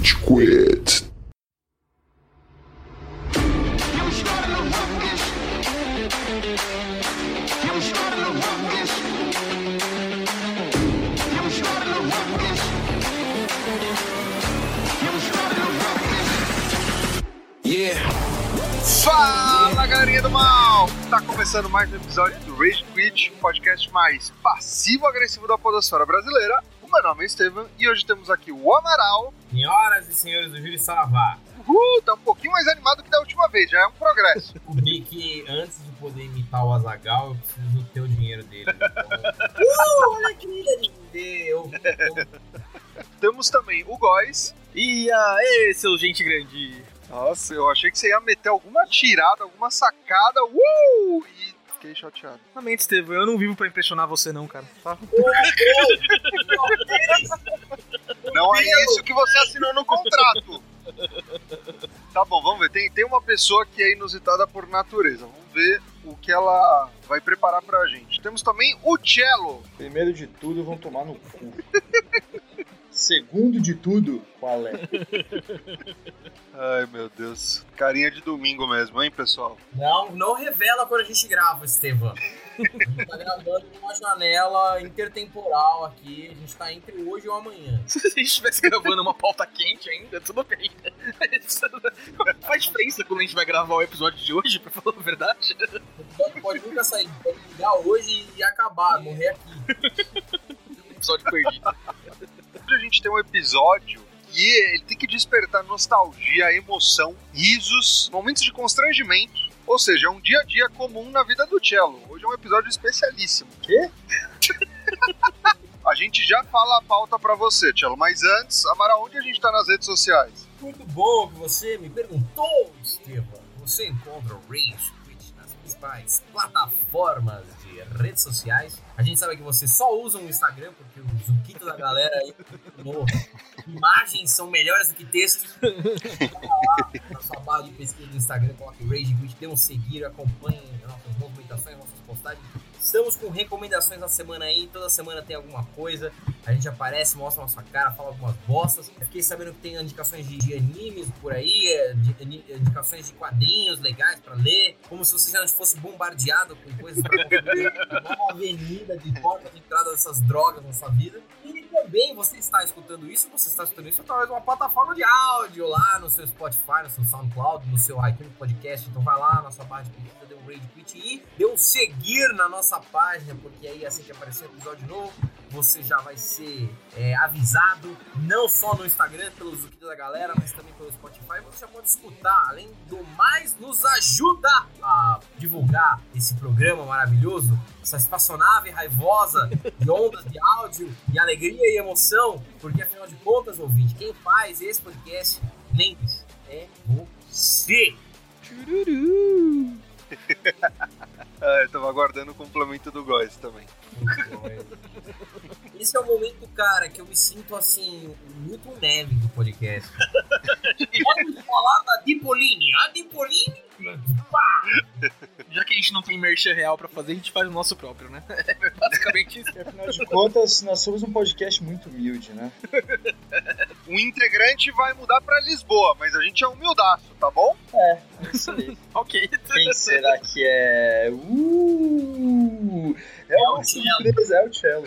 Rage Quit. Fala galerinha do mal! Tá começando mais um episódio do Rage Quit, o podcast mais passivo-agressivo da podosfera brasileira. Meu nome é Estevam e hoje temos aqui o Amaral. Senhoras e senhores do Júlio Saravá, Uhul, tá um pouquinho mais animado que da última vez, já é um progresso. descobri que antes de poder imitar o Azagal, eu preciso ter o dinheiro dele. Então, uh, olha que lindo! Eu, eu, temos também o Góis. E aí, seu gente grande? Nossa, eu achei que você ia meter alguma tirada, alguma sacada, uh! E fiquei chateado. Realmente, Estevam, eu não vivo pra impressionar você não, cara. Tá? Não é isso que você assinou no contrato. Tá bom, vamos ver. Tem, tem uma pessoa que é inusitada por natureza. Vamos ver o que ela vai preparar pra gente. Temos também o Cello. Primeiro de tudo, vão tomar no cu. Segundo de tudo, qual é? Ai, meu Deus. Carinha de domingo mesmo, hein, pessoal? não, não revela quando a gente grava, Estevam. A gente tá gravando numa janela intertemporal aqui. A gente tá entre hoje e o amanhã. Se a gente estivesse gravando uma pauta quente ainda, tudo bem. Faz diferença quando a gente vai gravar o episódio de hoje, pra falar a verdade. O episódio pode nunca sair. Pode ligar hoje e acabar, morrer aqui. Episódio perdido. Hoje a gente tem um episódio que ele tem que despertar nostalgia, emoção, risos, momentos de constrangimento. Ou seja, é um dia a dia comum na vida do Cello. Hoje é um episódio especialíssimo. Quê? A gente já fala a pauta pra você, Cello, mas antes, Amara, onde a gente tá nas redes sociais? Muito bom que você me perguntou, Estevam. Você encontra o Rage Quit nas principais plataformas redes sociais. A gente sabe que você só usa o Instagram, porque o Zuquito da galera aí imagens são melhores do que textos. Lá na sua barra de pesquisa do Instagram, coloque Rage Quit, dê um seguir, acompanhe nossas movimentações, nossas postagens. Estamos com recomendações na semana aí, toda semana tem alguma coisa. A gente aparece, mostra a nossa cara, fala algumas bostas. Eu fiquei sabendo que tem indicações de, de animes por aí, é, de- indicações de quadrinhos legais pra ler. Como se você já fosse bombardeado com coisas pra consumir. Uma nova avenida de portas de entrada dessas drogas na sua vida. E também você está escutando isso, você está escutando isso através de uma plataforma de áudio lá no seu Spotify, no seu SoundCloud, no seu iTunes Podcast. Então vai lá na sua barra de pesquisa, dê um rage quit e dê um seguir na nossa página, porque aí assim que aparecer um episódio novo, você já vai ser é, avisado, não só no Instagram, pelo Zuquito da galera, mas também pelo Spotify. Você já pode escutar. Além do mais, nos ajuda a divulgar esse programa maravilhoso, essa espaçonave raivosa de ondas de áudio, de alegria e emoção, porque afinal de contas, ouvinte, quem faz esse podcast, lembre-se, é você. Ah, eu tava aguardando o complemento do Góis também. Esse é o momento, cara, que eu me sinto assim, o Milton Neves do podcast. Vamos falar da Dipoline. A Dipoline. Pá! Já que a gente não tem merchan real pra fazer, a gente faz o nosso próprio, né? É basicamente isso. Afinal de contas, nós somos um podcast muito humilde, né? Um integrante vai mudar pra Lisboa, mas a gente é humildaço, tá bom? É, é isso aí. Ok. Quem será que é? Uh! É uma o Cello. surpresa, é o Cello.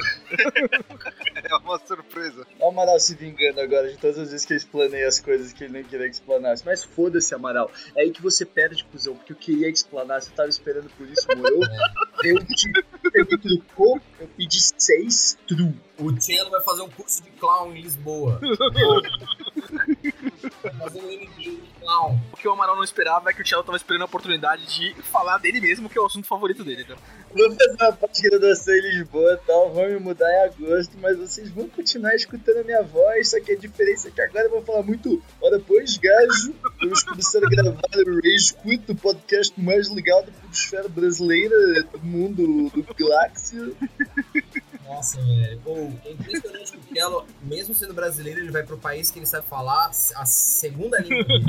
É uma surpresa. Olha o Amaral se vingando agora de todas as vezes que eu explanei as coisas que ele nem queria que explanasse. Mas foda-se, Amaral. É aí que você perde, cuzão, porque eu queria te explanar, você tava esperando por isso, morou? Eu te perguntou, eu pedi seis, true. O Cello vai fazer um curso de clown em Lisboa. vai fazer um MBA O que o Amaral não esperava é que o Thiago tava esperando a oportunidade de falar dele mesmo, que é o assunto favorito dele. Então. Vou fazer uma pós-graduação em Lisboa e tal, vou me mudar em agosto, mas vocês vão continuar escutando a minha voz, só que a diferença é que agora eu vou falar muito. Ora, pois, gajo, vamos começar a gravar o Rage Quit, o podcast mais legal da podosfera brasileira, do mundo, do galáxia. Nossa, velho. Ou, é impressionante que o Cello, mesmo sendo brasileiro, ele vai pro país que ele sabe falar a segunda língua dele.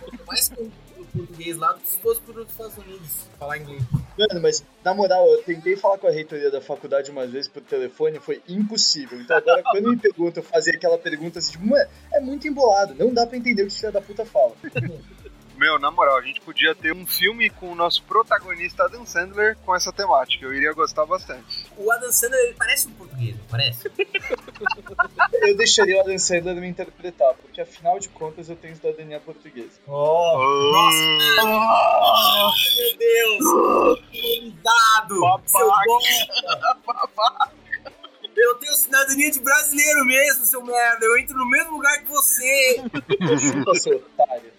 Quanto mais conteúdo português lá do que se fosse para os Estados Unidos falar inglês. Mano, mas na moral, eu tentei falar com a reitoria da faculdade umas vezes por telefone, foi impossível. Então agora, quando me perguntam, eu fazia aquela pergunta assim, tipo, mano, é muito embolado, não dá pra entender o que o filho da puta fala. Meu, na moral, a gente podia ter um filme com o nosso protagonista Adam Sandler com essa temática. Eu iria gostar bastante. O Adam Sandler ele parece um português, não parece? Eu deixaria o Adam Sandler me interpretar, porque afinal de contas eu tenho cidadania portuguesa. Oh, nossa! Meu Deus! Seu bosta! Eu tenho cidadania de brasileiro mesmo, seu merda. Eu entro no mesmo lugar que você. Chupa, seu otário.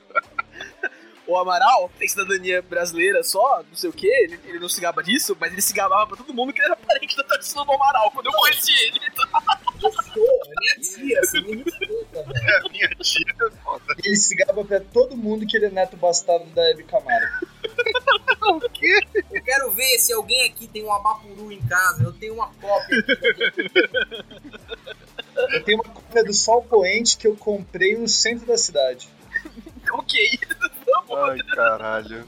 O Amaral tem cidadania brasileira só, não sei o que, ele, ele não se gaba disso, mas ele se gabava pra todo mundo que ele era parente da tradição do Amaral, quando eu conheci ele. Eu sou, é minha tia, você me respeita, velho. É minha tia, foda. Ele se gaba pra todo mundo que ele é neto bastardo da Hebe Camargo. O quê? Eu quero ver se alguém aqui tem um abapuru em casa. Eu tenho uma cópia aqui. Eu tenho uma cópia do Sol Poente que eu comprei no centro da cidade. ok. Ai, caralho.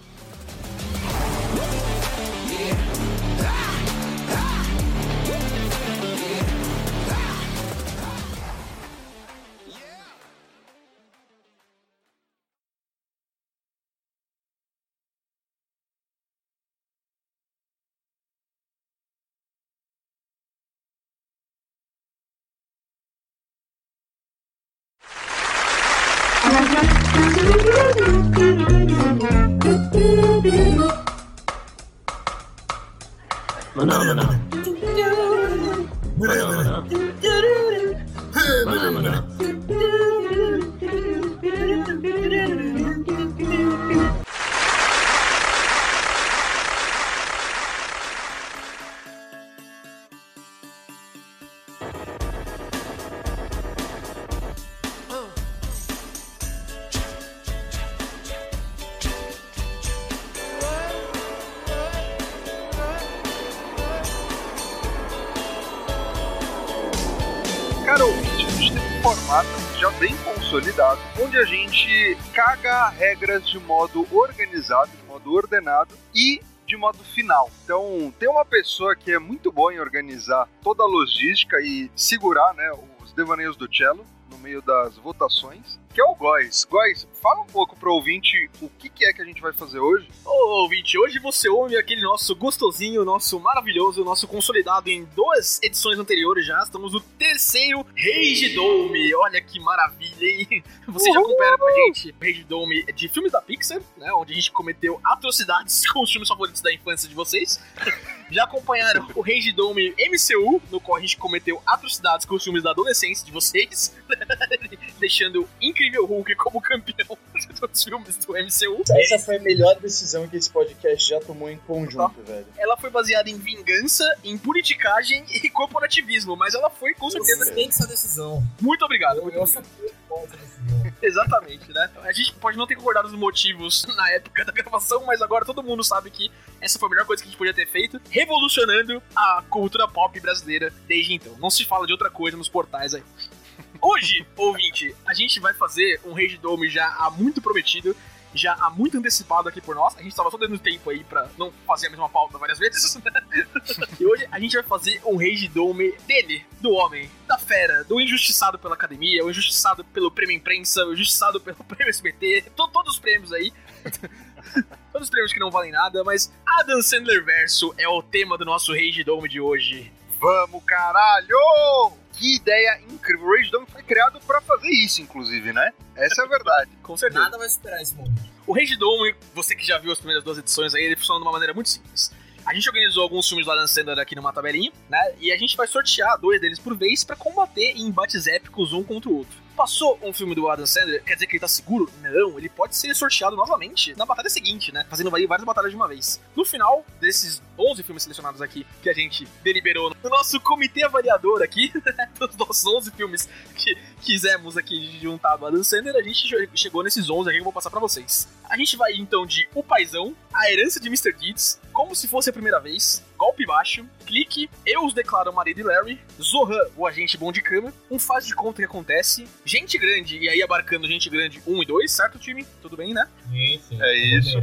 Cara, regras de modo organizado, de modo ordenado e de modo final. Então, tem uma pessoa que é muito boa em organizar toda a logística e segurar né, os devaneios do cello meio das votações, que é o Góis. Góis, fala um pouco pro ouvinte o que, que é que a gente vai fazer hoje. Ô, ouvinte, hoje você ouve aquele nosso gostosinho, nosso maravilhoso, nosso consolidado em duas edições anteriores já. Estamos no terceiro Rage Dome. Olha que maravilha, hein? Você já Uhul! acompanha com a gente o Rage Dome de filmes da Pixar, né? Onde a gente cometeu atrocidades com os filmes favoritos da infância de vocês. Já acompanharam o Rage Dome MCU, no qual a gente cometeu atrocidades com os filmes da adolescência de vocês, deixando o Incrível Hulk como campeão dos filmes do MCU. Essa foi a melhor decisão que esse podcast já tomou em conjunto, velho. ela foi baseada em vingança, em politicagem e corporativismo, mas ela foi com Eu certeza. suspeito essa decisão. Muito obrigado. Eu, Muito eu obrigado. Exatamente, né? A gente pode não ter concordado nos motivos na época da gravação, mas agora todo mundo sabe que essa foi a melhor coisa que a gente podia ter feito, revolucionando a cultura pop brasileira desde então. Não se fala de outra coisa nos portais aí. Hoje, ouvinte, a gente vai fazer um Rage Dome já há muito prometido, já há muito antecipado aqui por nós. A gente tava só dando tempo aí pra não fazer a mesma pauta várias vezes. e hoje a gente vai fazer um Rage Dome dele, do homem, da fera, do injustiçado pela academia, o injustiçado pelo prêmio imprensa, o injustiçado pelo prêmio SBT, to- todos os prêmios aí. todos os prêmios que não valem nada, mas Adam Sandler verso é o tema do nosso Rage Dome de hoje. Vamos, caralho! Que ideia incrível! O Rage Dome foi criado pra fazer isso, inclusive, né? Essa é a verdade. Com certeza. Nada vai superar esse momento. O Rage Dome, você que já viu as primeiras duas edições aí, ele funciona de uma maneira muito simples. A gente organizou alguns filmes do Adam Sandler aqui numa tabelinha, né? E a gente vai sortear dois deles por vez pra combater em embates épicos um contra o outro. Passou um filme do Adam Sandler, quer dizer que ele tá seguro? Não, ele pode ser sorteado novamente na batalha seguinte, né? Fazendo várias batalhas de uma vez. No final desses 11 filmes selecionados aqui que a gente deliberou no nosso comitê avaliador aqui, dos nossos 11 filmes que quisemos aqui juntar do Adam Sandler, a gente chegou nesses 11 aqui que eu vou passar pra vocês. A gente vai então de O Paizão A Herança de Mr. Deeds, Como Se Fosse a Primeira Vez, Golpe Baixo, Clique, Eu Os Declaro Marido e Larry, Zohan, o Agente Bom de Cama, Um Faz de Conta que Acontece, Gente Grande, e aí abarcando Gente Grande 1 e 2, certo, time? Tudo bem, né? Sim, sim. É isso.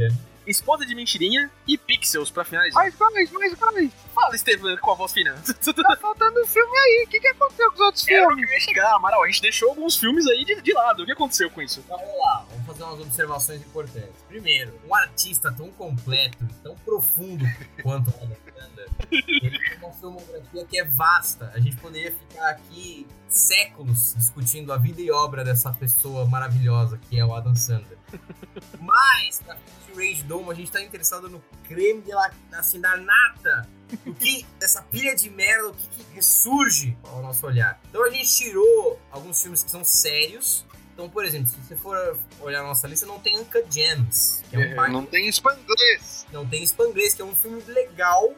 Esposa de Mentirinha e Pixels pra finalizar. Mais dois, mais dois. Fala, Estevam, com a voz fina. Tá faltando um filme aí. O que, que aconteceu com os outros Era o filmes? que eu ia chegar, Amaral. A gente deixou alguns filmes aí de, de lado. O que aconteceu com isso? Então vamos lá, fazer umas observações importantes. Primeiro, um artista tão completo tão profundo quanto o Adam Sandler, ele tem uma filmografia que é vasta. A gente poderia ficar aqui séculos discutindo a vida e obra dessa pessoa maravilhosa que é o Adam Sandler. Mas, pra de Rage Dome, a gente tá interessado no creme de la, assim, da nata o que dessa pilha de merda, o que, que ressurge ao nosso olhar. Então a gente tirou alguns filmes que são sérios. Então, por exemplo, se você for olhar a nossa lista, não tem Uncut Gems, que é um É, não tem espanglês. não tem Spanglês, que é um filme legal.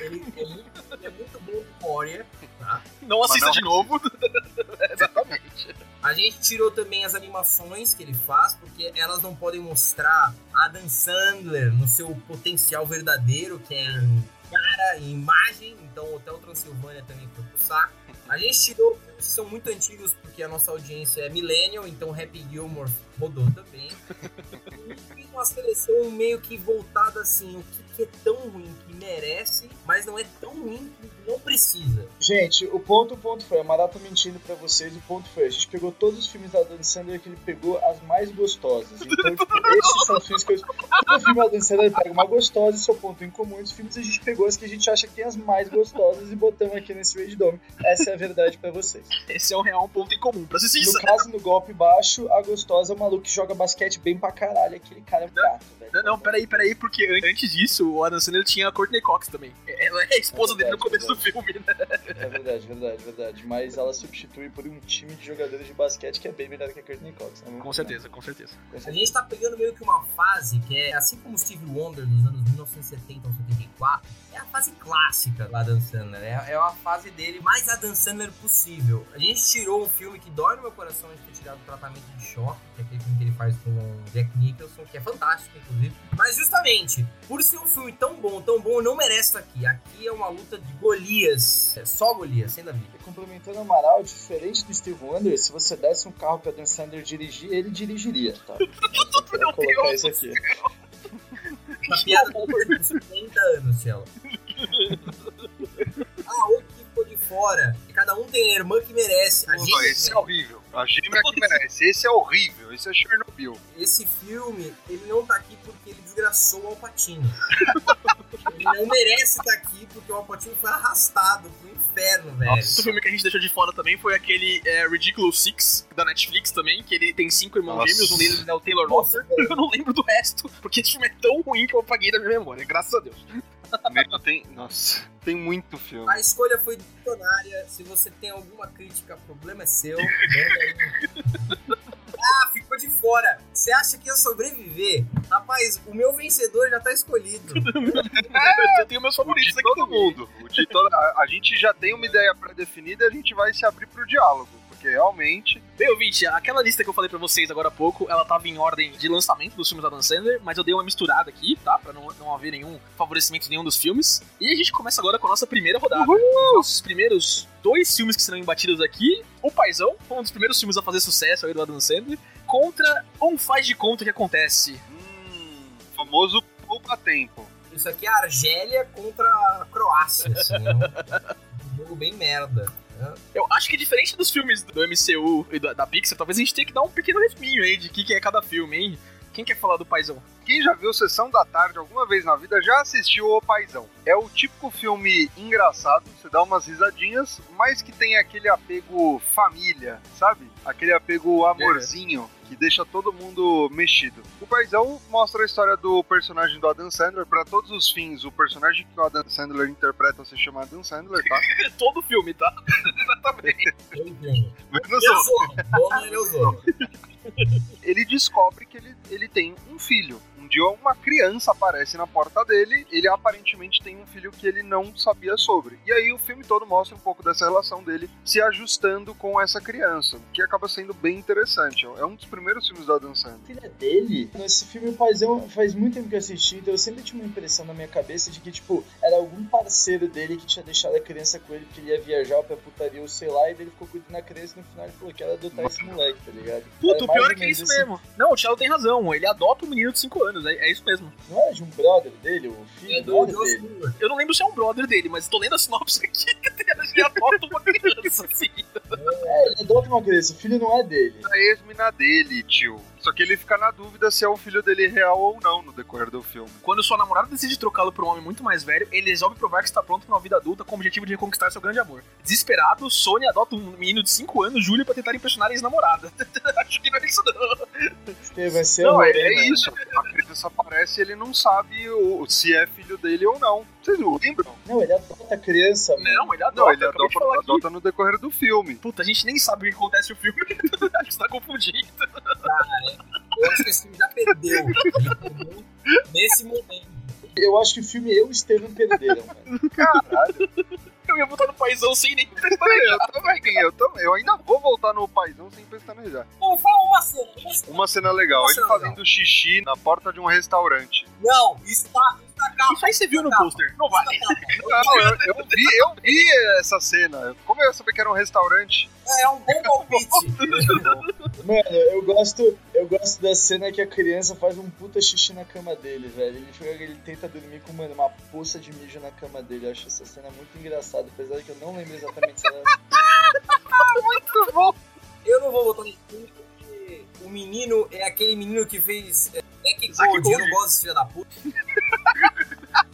Ele é muito, ele é muito bom de memória, tá? Não assista não de novo. Exatamente. A gente tirou também as animações que ele faz, porque elas não podem mostrar Adam Sandler no seu potencial verdadeiro, que é em cara e imagem. Então, Hotel Transilvânia também foi pro saco. A gente tirou são muito antigos, porque a nossa audiência é millennial, então Happy Gilmore rodou também. E fiz uma seleção meio que voltada assim, o que, que é tão ruim que merece, mas não é tão ruim que não precisa. Gente, o ponto, o ponto foi, a Mara tá mentindo pra vocês, o ponto foi, a gente pegou todos os filmes da Adam Sandler que ele pegou as mais gostosas. Então, tipo, esses são os filmes que eu... Todo filme da Adam Sandler pega uma gostosa e seu ponto em comum. Os filmes a gente pegou as que a gente acha que tem as mais gostosas e botamos aqui nesse Rage Dome. Essa é a verdade pra vocês. Esse é um real ponto em comum. Pra ser No sincero. caso, no golpe baixo, a gostosa é o maluco que joga basquete bem pra caralho. Aquele cara é um gato, velho. Não, não, peraí, peraí, porque an- antes disso, o Adam Sandler tinha a Courtney Cox também. Ela é a esposa É dele no verdade, começo do filme, né? É verdade, verdade, verdade. Mas ela substitui por um time de jogadores de basquete que é bem melhor que a Courtney Cox. né? Com certeza, com certeza. A gente tá pegando meio que uma fase que é, assim como Steve Wonder dos anos 1970 ao 74, é a fase clássica do Adam Sandler. É, é a fase dele mais Adam Sandler possível. A gente tirou um filme que dói no meu coração de ter tirado o tratamento de choque, que é aquele filme que ele faz com o Jack Nicholson, que é fantástico, inclusive. Mas justamente, por ser um filme tão bom, tão bom, não merece estar aqui. Aqui é uma luta de Golias. É só Golias, sem Davi. Complementando o Amaral, diferente do Steve Wonder, se você desse um carro pra Dan Sandler dirigir, ele dirigiria, tá? Só quero Meu colocar Deus isso aqui. Uma piada de 50 anos, Tchela. Fora. Cada um tem a irmã que merece. A esse é horrível. A gêmea que merece. Esse é horrível. Esse é Chernobyl. Esse filme, ele não tá aqui porque ele desgraçou o Alpatino. ele não merece estar aqui porque o Alpatino foi arrastado pro inferno, velho. Outro filme que a gente deixou de fora também foi aquele é, Ridiculous Six, da Netflix também, que ele tem cinco irmãos Nossa. gêmeos, um deles é o Taylor Nossa, Lautner. Eu não lembro do resto, porque esse filme é tão ruim que eu apaguei da minha memória, graças a Deus. Meu, tem. Nossa, tem muito filme. A escolha foi visionária. Se você tem alguma crítica, o problema é seu. Ah, ficou de fora. Você acha que ia sobreviver? Rapaz, o meu vencedor já tá escolhido. eu tenho meus favoritos de aqui todo mundo. O de toda, a, a gente já tem uma ideia pré-definida e a gente vai se abrir pro diálogo. Porque realmente. Bem, ouvinte, aquela lista que eu falei pra vocês agora há pouco, ela tava em ordem de lançamento dos filmes da Dan Sandler, mas eu dei uma misturada aqui, tá? Pra não, não haver nenhum favorecimento de nenhum dos filmes. E a gente começa agora com a nossa primeira rodada. Os nossos primeiros dois filmes que serão embatidos aqui. O Paizão, um dos primeiros filmes a fazer sucesso aí do Adam Sandler, contra Um Faz de Conta que Acontece. Hum, famoso poupa-tempo. Isso aqui é a Argélia contra a Croácia, assim. É um jogo bem merda. Eu acho que diferente dos filmes do MCU e da, Pixar, talvez a gente tenha que dar um pequeno resuminho aí de o que é cada filme, hein? Quem quer falar do Paizão? Quem já viu Sessão da Tarde alguma vez na vida já assistiu O Paizão. É o típico filme engraçado, você dá umas risadinhas, mas que tem aquele apego família, sabe? Aquele apego amorzinho que deixa todo mundo mexido. O Paizão mostra a história do personagem do Adam Sandler. Pra todos os fins, o personagem que o Adam Sandler interpreta se chama Adam Sandler, tá? Todo filme, tá? Exatamente. Eu entendo. Menos Ele é ele é ele descobre que ele, ele tem um filho, um dia uma criança aparece na porta dele, ele aparentemente tem um filho que ele não sabia sobre. E aí o filme todo mostra um pouco dessa relação dele se ajustando com essa criança, o que acaba sendo bem interessante. É um dos primeiros filmes da Adam Sandler. filha dele, nesse filme o paizão faz muito tempo que eu assisti, então eu sempre tinha uma impressão na minha cabeça de que, tipo, era algum parceiro dele que tinha deixado a criança com ele porque ele ia viajar pra putaria ou sei lá, e ele ficou cuidando da criança e no final ele falou que era adotar esse moleque, tá ligado? Puta, o pior é que é isso esse- mesmo. Não, o Thiago tem razão. Ele adota um menino de 5 anos. É, é isso mesmo. Não era de um brother dele, o filho É do Joss dele. Eu não lembro se é um brother dele, mas tô lendo a sinopse aqui que ele adota uma criança, assim. É, ele adota uma criança, o filho não é dele. A ex-mina dele, tio. Só que ele fica na dúvida se é o filho dele real ou não no decorrer do filme. Quando sua namorada decide trocá-lo por um homem muito mais velho, ele resolve provar que está pronto para uma vida adulta com o objetivo de reconquistar seu grande amor. Desesperado, Sony adota um menino de 5 anos, Júlio, pra tentar impressionar a ex-namorada. Acho que não é isso, não. Estevam, você Não, é, é mano. isso. A criança aparece e ele não sabe o- se é filho dele ou não. Vocês não lembram? Não, ele adota a criança, mano. Não, ele adota. Não, ele eu adota, aqui. adota no decorrer do filme. Puta, a gente nem sabe o que acontece no filme. Que você tá confundindo. Eu acho que esse filme já perdeu. Nesse momento. Eu acho que o filme eu e o Estevam perderam. Caralho. Eu ia botar no paizão sem nem eu pestanejar. também, eu também. Eu ainda vou voltar no paizão sem pestanejar. Bom, fala uma cena. uma cena. Uma cena legal, Uma ele cena fazendo xixi na porta de um restaurante. Não, isso tá, isso aí você viu no pôster. Não vale. Não, eu, eu vi, eu vi essa cena. Como eu ia saber que era um restaurante? É um bom palpite. Mano, eu gosto, eu gosto da cena que a criança faz um puta xixi na cama dele, velho. Ele, fica- ele tenta dormir com, mano, uma poça de mijo na cama dele. Eu acho essa cena muito engraçada, apesar de que eu não lembro exatamente se ela... Muito bom. Eu não vou no filme porque o menino é aquele menino que fez é, Zack Zack Gold. Eu Gold. não gosto desse filho da puta.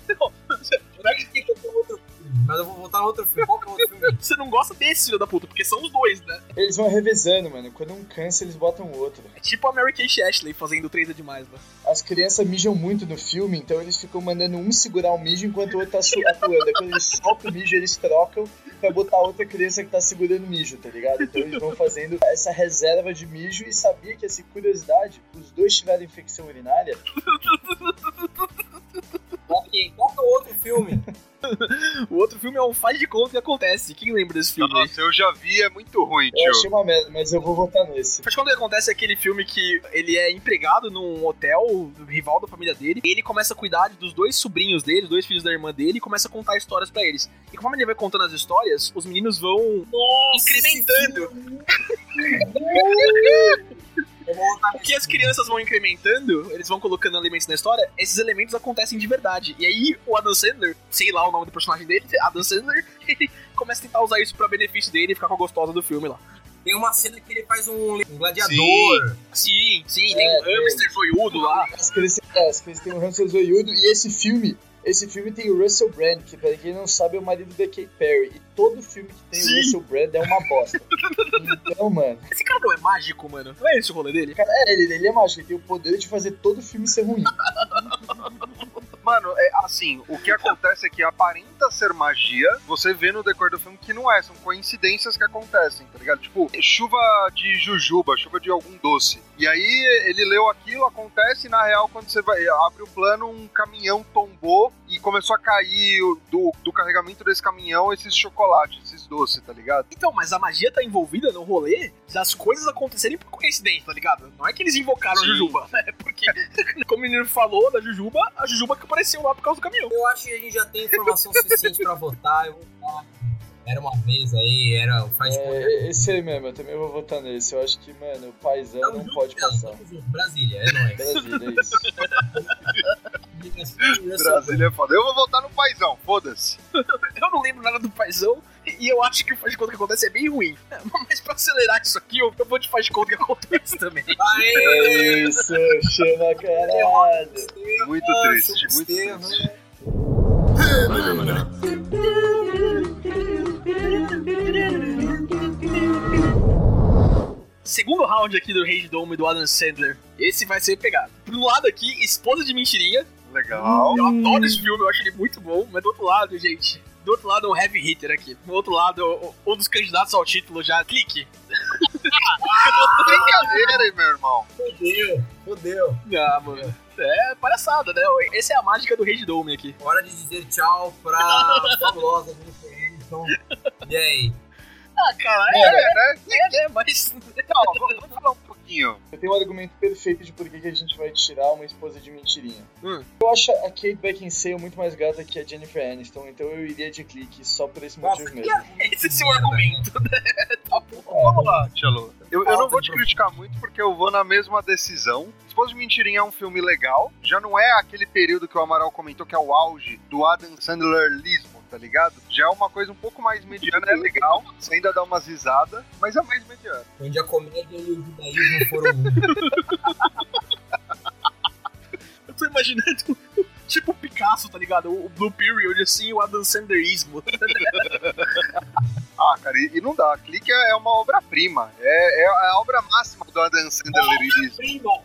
Não, Eu acho que mas eu vou votar no outro filme. Qual que é o outro filme? Você não gosta desse filho da puta, porque são os dois, né? Eles vão revezando, mano. Quando um cansa, eles botam o outro. É tipo a Mary Kate Ashley fazendo 3 é demais, né? As crianças mijam muito no filme, então eles ficam mandando um segurar o mijo enquanto o outro tá atuando. Aí quando eles soltam o mijo, eles trocam pra botar outra criança que tá segurando o mijo, tá ligado? Então eles vão fazendo essa reserva de mijo e sabia que, assim, curiosidade, os dois tiveram infecção urinária. Ok, qual que é o outro filme? O outro filme é um faz de conta que acontece. Quem lembra desse filme? Nossa, eu já vi, é muito ruim, Eu achei tio. uma merda, mas eu vou votar nesse. Faz de conta que acontece aquele filme que ele é empregado num hotel, rival da família dele, e ele começa a cuidar dos dois sobrinhos dele, dois filhos da irmã dele, e começa a contar histórias pra eles. E conforme ele vai contando as histórias, os meninos vão incrementando. O que as crianças vão incrementando, eles vão colocando elementos na história, esses elementos acontecem de verdade. E aí o Adam Sandler, sei lá o nome do personagem dele, Adam Sandler, ele começa a tentar usar isso pra benefício dele e ficar com a gostosa do filme lá. Tem uma cena que ele faz um, um gladiador. Sim, sim, É, tem um hamster zoiudo lá. As crianças, é, as crianças têm um hamster zoiudo e esse filme, esse filme tem o Russell Brand, que pra quem não sabe é o marido da Kate Perry. E todo filme que tem Sim. o Russell Brand é uma bosta. Então, mano, Esse cara não é mágico, mano. Não é esse o rolê dele? cara, é, ele, ele é mágico, ele tem o poder de fazer todo filme ser ruim. Mano, é assim, o que acontece é que aparenta ser magia, você vê no decorrer do filme que não é, são coincidências que acontecem, tá ligado? Tipo, chuva de jujuba, chuva de algum doce. E aí ele leu aquilo, acontece, e na real, quando você vai, abre o plano, um caminhão tombou e começou a cair do, do carregamento desse caminhão esses chocolates, doces, tá ligado? Então, mas a magia tá envolvida no rolê das coisas acontecerem por coincidência, tá ligado? Não é que eles invocaram a Sim. Jujuba, é porque, como o menino falou da Jujuba, a Jujuba que apareceu lá por causa do caminhão. Eu acho que a gente já tem informação suficiente pra votar. Eu vou votar. Era uma vez aí, era o faz conta. É, esse aí mesmo, eu também vou votar nesse. Eu acho que, mano, o paizão não junto, pode passar. Brasília, é nóis. Brasília, é isso. Brasília é foda. Eu vou votar no paizão, foda-se. Eu não lembro nada do paizão e eu acho que o faz de conta que acontece é bem ruim. Mas pra acelerar isso aqui, eu eu vou de faz de conta que acontece também. Aê! É isso, chama caralho. Muito triste, muito triste. Segundo round aqui do Rage Dome do Adam Sandler. Esse vai ser pegado. Por um lado aqui, Esposa de Mentirinha. Legal. Eu adoro esse filme, eu acho ele muito bom. Mas do outro lado, gente, do outro lado um heavy hitter aqui. Do outro lado, um dos candidatos ao título já. Clique. Brincadeira, hein, meu irmão. Meu Deus. Fodeu. Ah, mano. É palhaçada, né? Essa é a mágica do Rei Dome aqui. Hora de dizer tchau pra fabulosa Jennifer Aniston. E aí? Ah, cara, É, é, né? é, né? Mas. Não, vamos falar um Eu tenho um argumento perfeito de por que que a gente vai tirar uma esposa de mentirinha. Hum. Eu acho a Kate Beckinsale muito mais gata que a Jennifer Aniston, então eu iria de clique só por esse Nossa, motivo que mesmo. Esse é o seu argumento, né? Tá bom. Vamos lá, Tchelo. Eu, eu não vou te criticar muito porque eu vou na mesma decisão. Esposa de Mentirinha é um filme legal. Já não é aquele período que o Amaral comentou que é o auge do Adam Sandler lismo, tá ligado? Já é uma coisa um pouco mais mediana, é legal. Você ainda dá umas risadas, mas é mais mediana. Onde a comédia e o judaísmo foram. Eu tô imaginando. Tipo o Picasso, tá ligado? O Blue Period, assim, o Adam Sandlerismo. Ah, cara, e, e não dá. Clique é uma obra-prima. É, é a obra máxima do Adam Sandlerismo. Prima,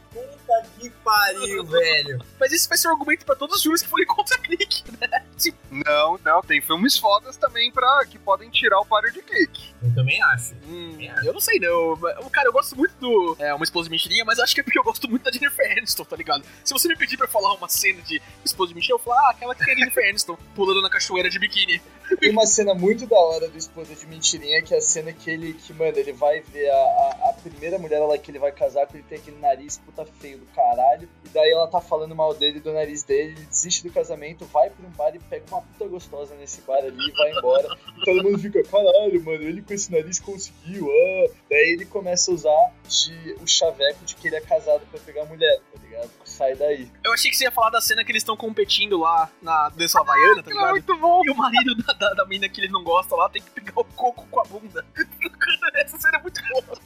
puta que pariu, velho. Mas esse vai ser o argumento pra todos os filmes que forem contra a Clique, né? Não, não. Tem filmes fodas também pra, que podem tirar o páreo de clique. Eu também acho. Hum, eu não sei não. O Cara, eu gosto muito do é, Uma Esposa de Mentirinha, mas acho que é porque eu gosto muito da Jennifer Aniston, tá ligado? Se você me pedir pra falar uma cena de Esposa de Mentirinha, eu vou falar, ah, aquela que tem a Jennifer Aniston pulando na cachoeira de biquíni. Tem uma cena muito da hora do Esposa de Mentirinha, que é a cena que ele, que, mano, ele vai ver a, a, a primeira mulher lá que ele vai casar, que ele tem aquele nariz puta feio do caralho, e daí ela tá falando mal dele, do nariz dele, ele desiste do casamento, vai pra um bar e pega uma puta gostosa nesse bar ali e vai embora. E todo mundo fica, caralho, mano, ele com esse nariz conseguiu, ah. Daí ele começa a usar de, o chaveco de que ele é casado pra pegar mulher, tá ligado? Sai daí. Eu achei que você ia falar da cena que eles estão competindo lá na dança havaiana, tá ligado? Muito bom. E o marido da, da, da mina que ele não gosta lá tem que pegar o coco com a bunda. Essa cena é muito boa.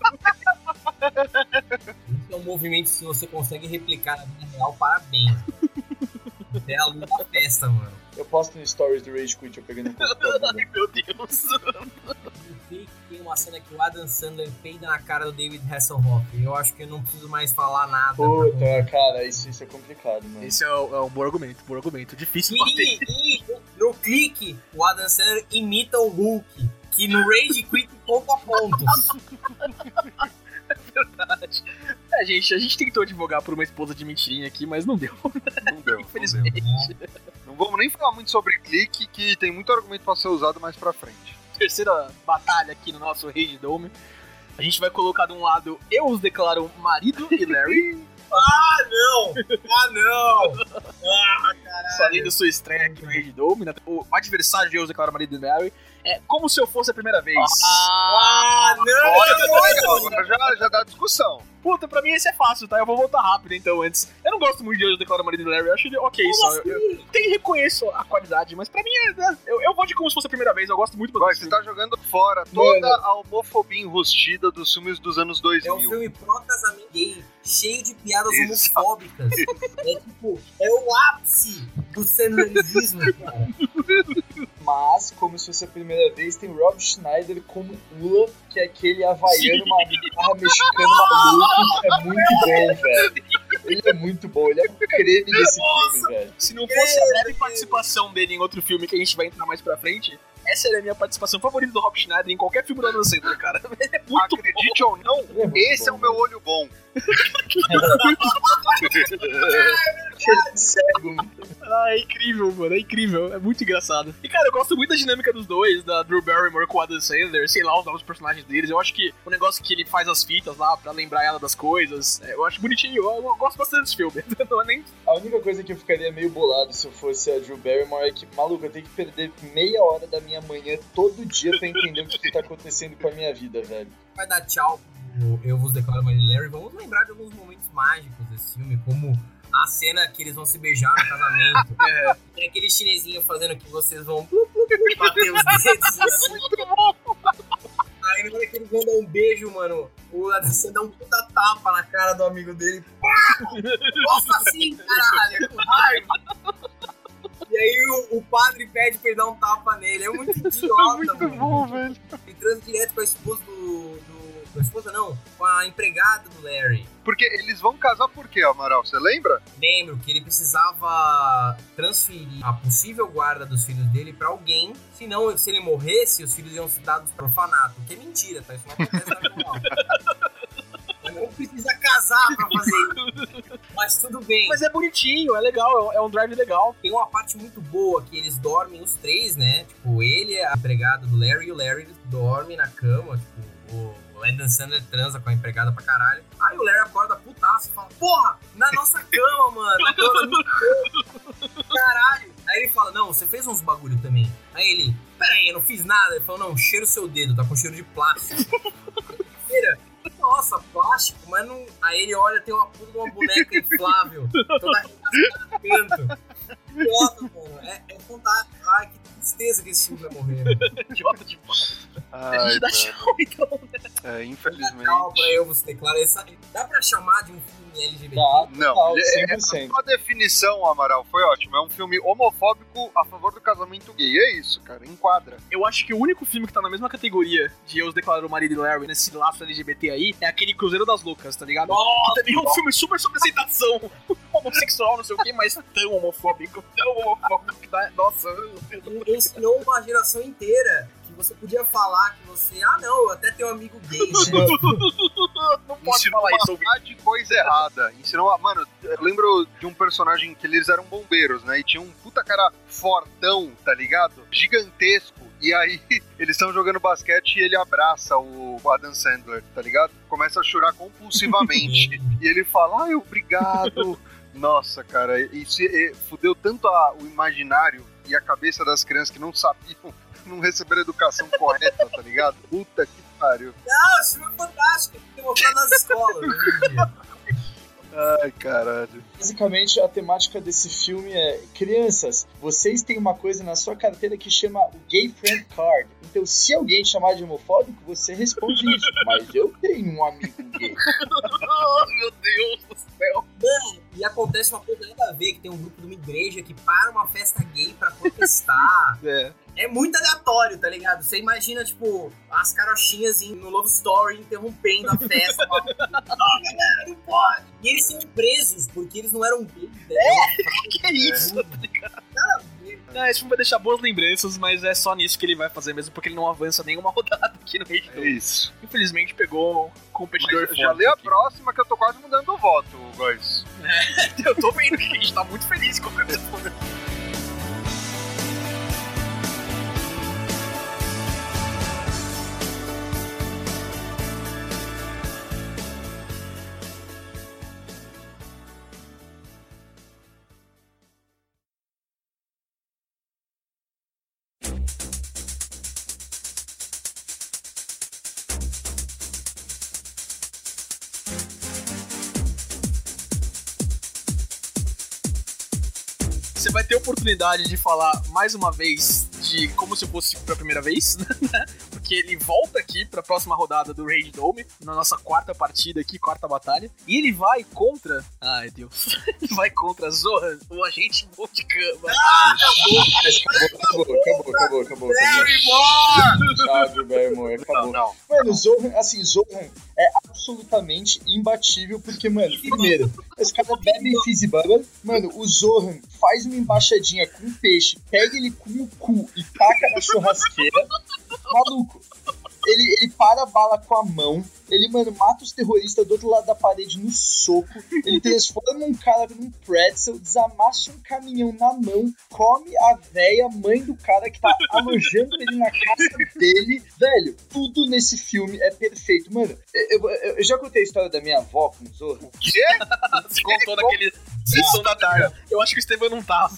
É um movimento que se você consegue replicar na vida real, parabéns. É a luz da festa, mano. Eu posto no stories do Rage Quit eu pegando bunda. Ai, meu Deus. Tem uma cena que o Adam Sandler peida na cara do David Hasselhoff. E eu acho que eu não preciso mais falar nada. pra Puta, cara, isso, isso é complicado, mano. Esse é, o- é um bom argumento, bom argumento. Difícil bater. E, e no clique, o Adam Sandler imita o Hulk, que no Rage Quit ponto a ponto. verdade. É, gente, a gente tentou advogar por uma esposa de mentirinha aqui, mas não deu, Não deu. Não, deu. infelizmente. não vamos nem falar muito sobre clique, que tem muito argumento pra ser usado mais pra frente. Terceira batalha aqui no nosso Rage Dome. A gente vai colocar de um lado eu os declaro marido e Larry, Ah, não! Ah, não! Ah, fazendo sua estreia aqui no Rage Dome. né? O adversário de eu os declaro marido e Larry é como se eu fosse a primeira vez. Ah, não! Olha, legal, agora já, já dá discussão. Puta, pra mim esse é fácil, tá? Eu vou voltar rápido então antes. Eu não gosto muito de eu os declaro marido e Larry, eu acho ele ok Como só. assim? Eu, eu tem reconheço a qualidade, mas pra mim é. né, Eu, eu vou de como se fosse a primeira vez, eu gosto muito Vai, desse você tá jogando fora toda Mano. a homofobia enrustida dos filmes dos anos É 2000. um filme pró-casamento gay, cheio de piadas Isso. homofóbicas. É tipo, é o ápice do sandlerismo, cara. Mas, como se fosse a primeira vez, tem Rob Schneider como Ula, que é aquele havaiano, uma guitarra mexicano maluco, é muito bom, velho. Ele é muito bom, ele é o creme desse filme, velho. Se não fosse a breve participação dele em outro filme que a gente vai entrar mais pra frente, essa era a minha participação favorita do Rob Schneider em qualquer filme do Adam Sandler, cara. Ele é muito Acredite ou não, é esse é bom. o meu olho bom. É cego. Ah, é incrível, mano. É incrível. É muito engraçado. E, cara, eu gosto muito da dinâmica dos dois, da Drew Barrymore com o Adam Sandler, sei lá, os novos personagens deles. Eu acho que o negócio que ele faz as fitas lá pra lembrar ela das coisas, é, eu acho bonitinho. Eu, eu gosto bastante desse filme. Não é nem. A única coisa que eu ficaria meio bolado se eu fosse a Drew Barrymore é que, maluco, eu tenho que perder meia hora da minha manhã todo dia pra entender o que, que tá acontecendo com a minha vida, velho. Vai dar tchau Eu Vos Declaro Maria Larry. Vamos lembrar de alguns momentos mágicos desse filme, como a cena que eles vão se beijar no casamento. É. Tem aquele chinesinho fazendo que vocês vão blu, blu, blu, bater os dedos assim. Aí na hora que eles vão dar um beijo, mano, o Adam dá um puta tapa na cara do amigo dele. Pá! Nossa, assim, caralho, com raiva. E aí o, o padre pede pra ele dar um tapa nele. É muito idiota, mano. velho. Ele transa direto com a esposa do, do. Com a esposa não, com a empregada do Larry. Porque eles vão casar por quê, Amaral? Você lembra? Lembro que ele precisava transferir a possível guarda dos filhos dele pra alguém, senão, se ele morresse, os filhos iam ser dados pro orfanato. Que é mentira, tá? Isso não acontece na Mas não precisa casar pra fazer isso. tudo bem. Mas é bonitinho, é legal, é um drive legal. Tem uma parte muito boa que eles dormem os três, né? Tipo, ele é a empregada do Larry e o Larry dorme na cama, tipo, o o Adam Sandler transa com a empregada pra caralho. Aí o Larry acorda putaço e fala, porra, na nossa cama, mano, na cama cama. Caralho. Aí ele fala, não, você fez uns bagulho também. Aí ele, peraí, eu não fiz nada. Ele falou, não, cheira o seu dedo, tá com cheiro de plástico. Cheira. Nossa, plástico, mas não. Aí ele olha, tem uma puta de uma boneca inflável, toda arregaçada no canto. Idiota, mano. É, é fantástico. Ai, que tristeza que esse filme vai morrer. Idiota de A Ai, gente dá tchau, então. É, infelizmente. Calma pra eu você declarar essa. Dá pra chamar de um filme LGBT? Tá, Não, total, é, 100%. a definição, Amaral, foi ótimo. É um filme homofóbico a favor do casamento gay. É isso, cara. Enquadra. Eu acho que o único filme que tá na mesma categoria de Eu Declaro o Marido e Larry nesse laço LGBT aí é aquele Cruzeiro das Loucas, tá ligado? que também é um filme super sobre aceitação homossexual, não sei o que, mas tão homofóbico, dá. Nossa, ensinou uma geração inteira que você podia falar que você, ah não, eu até tenho um amigo gay, né? não pode Ensinou falar uma isso, de coisa errada. Ensinou. Mano, eu lembro de um personagem que eles eram bombeiros, né? E tinha um puta cara fortão, tá ligado? Gigantesco. E aí, eles estão jogando basquete e ele abraça o Adam Sandler, tá ligado? Começa a chorar compulsivamente. e ele fala, ai, obrigado. Nossa, cara, isso e, fudeu tanto a- o imaginário e a cabeça das crianças que não sabiam, não receberam educação correta, tá ligado? Puta que pariu. Não, esse filme é fantástico, tem que mostrar nas escolas. Ai, caralho. Basicamente, a temática desse filme é: crianças, vocês têm uma coisa na sua carteira que chama o Gay Friend Card. Então, se alguém chamar de homofóbico, você responde isso. Mas eu tenho um amigo gay. Oh, meu Deus do céu. Mano, e acontece uma coisa nada a ver, que tem um grupo de uma igreja que para uma festa gay pra protestar. É. É muito aleatório, tá ligado? Você imagina, tipo, as carochinhas em- no Love Story interrompendo a festa. não, galera, não pode! E eles são presos porque eles não eram gays. né? Que isso? tá ligado? Não, esse filme vai deixar boas lembranças, mas é só nisso que ele vai fazer mesmo, porque ele não avança nenhuma rodada aqui no Rage É isso. Infelizmente pegou um competidor Mas já lê a próxima que eu tô quase mudando o voto, Góis. Eu tô vendo que a gente tá muito feliz com o filme. Você vai ter a oportunidade de falar mais uma vez de como se fosse pra primeira vez, né? Porque ele volta aqui pra próxima rodada do Rage Dome, na nossa quarta partida aqui, quarta batalha. E ele vai contra. Ai, Deus. Ele vai contra Zohan, o agente bom de cama. Mas acabou, acabou, acabou, acabou, acabou. acabou. Barrymore, Não, acabou. não. Mano, Zohan, assim, Zohan absolutamente imbatível, porque, mano, primeiro, esse cara bebe Fizzy Bubble, mano, o Zohan faz uma embaixadinha com um peixe, pega ele com o cu e taca na churrasqueira, maluco, ele, ele para a bala com a mão, ele, mano, mata os terroristas do outro lado da parede no soco, ele transforma um cara num pretzel, desamassa um caminhão na mão, come a véia, mãe do cara que tá alojando ele na casa dele. Velho, tudo nesse filme é perfeito. Mano, eu, eu- eu já contei a história da minha avó com o Zorro. Quê? Você contou naquele sessão da tarde. Eu acho que o Estevam não tava.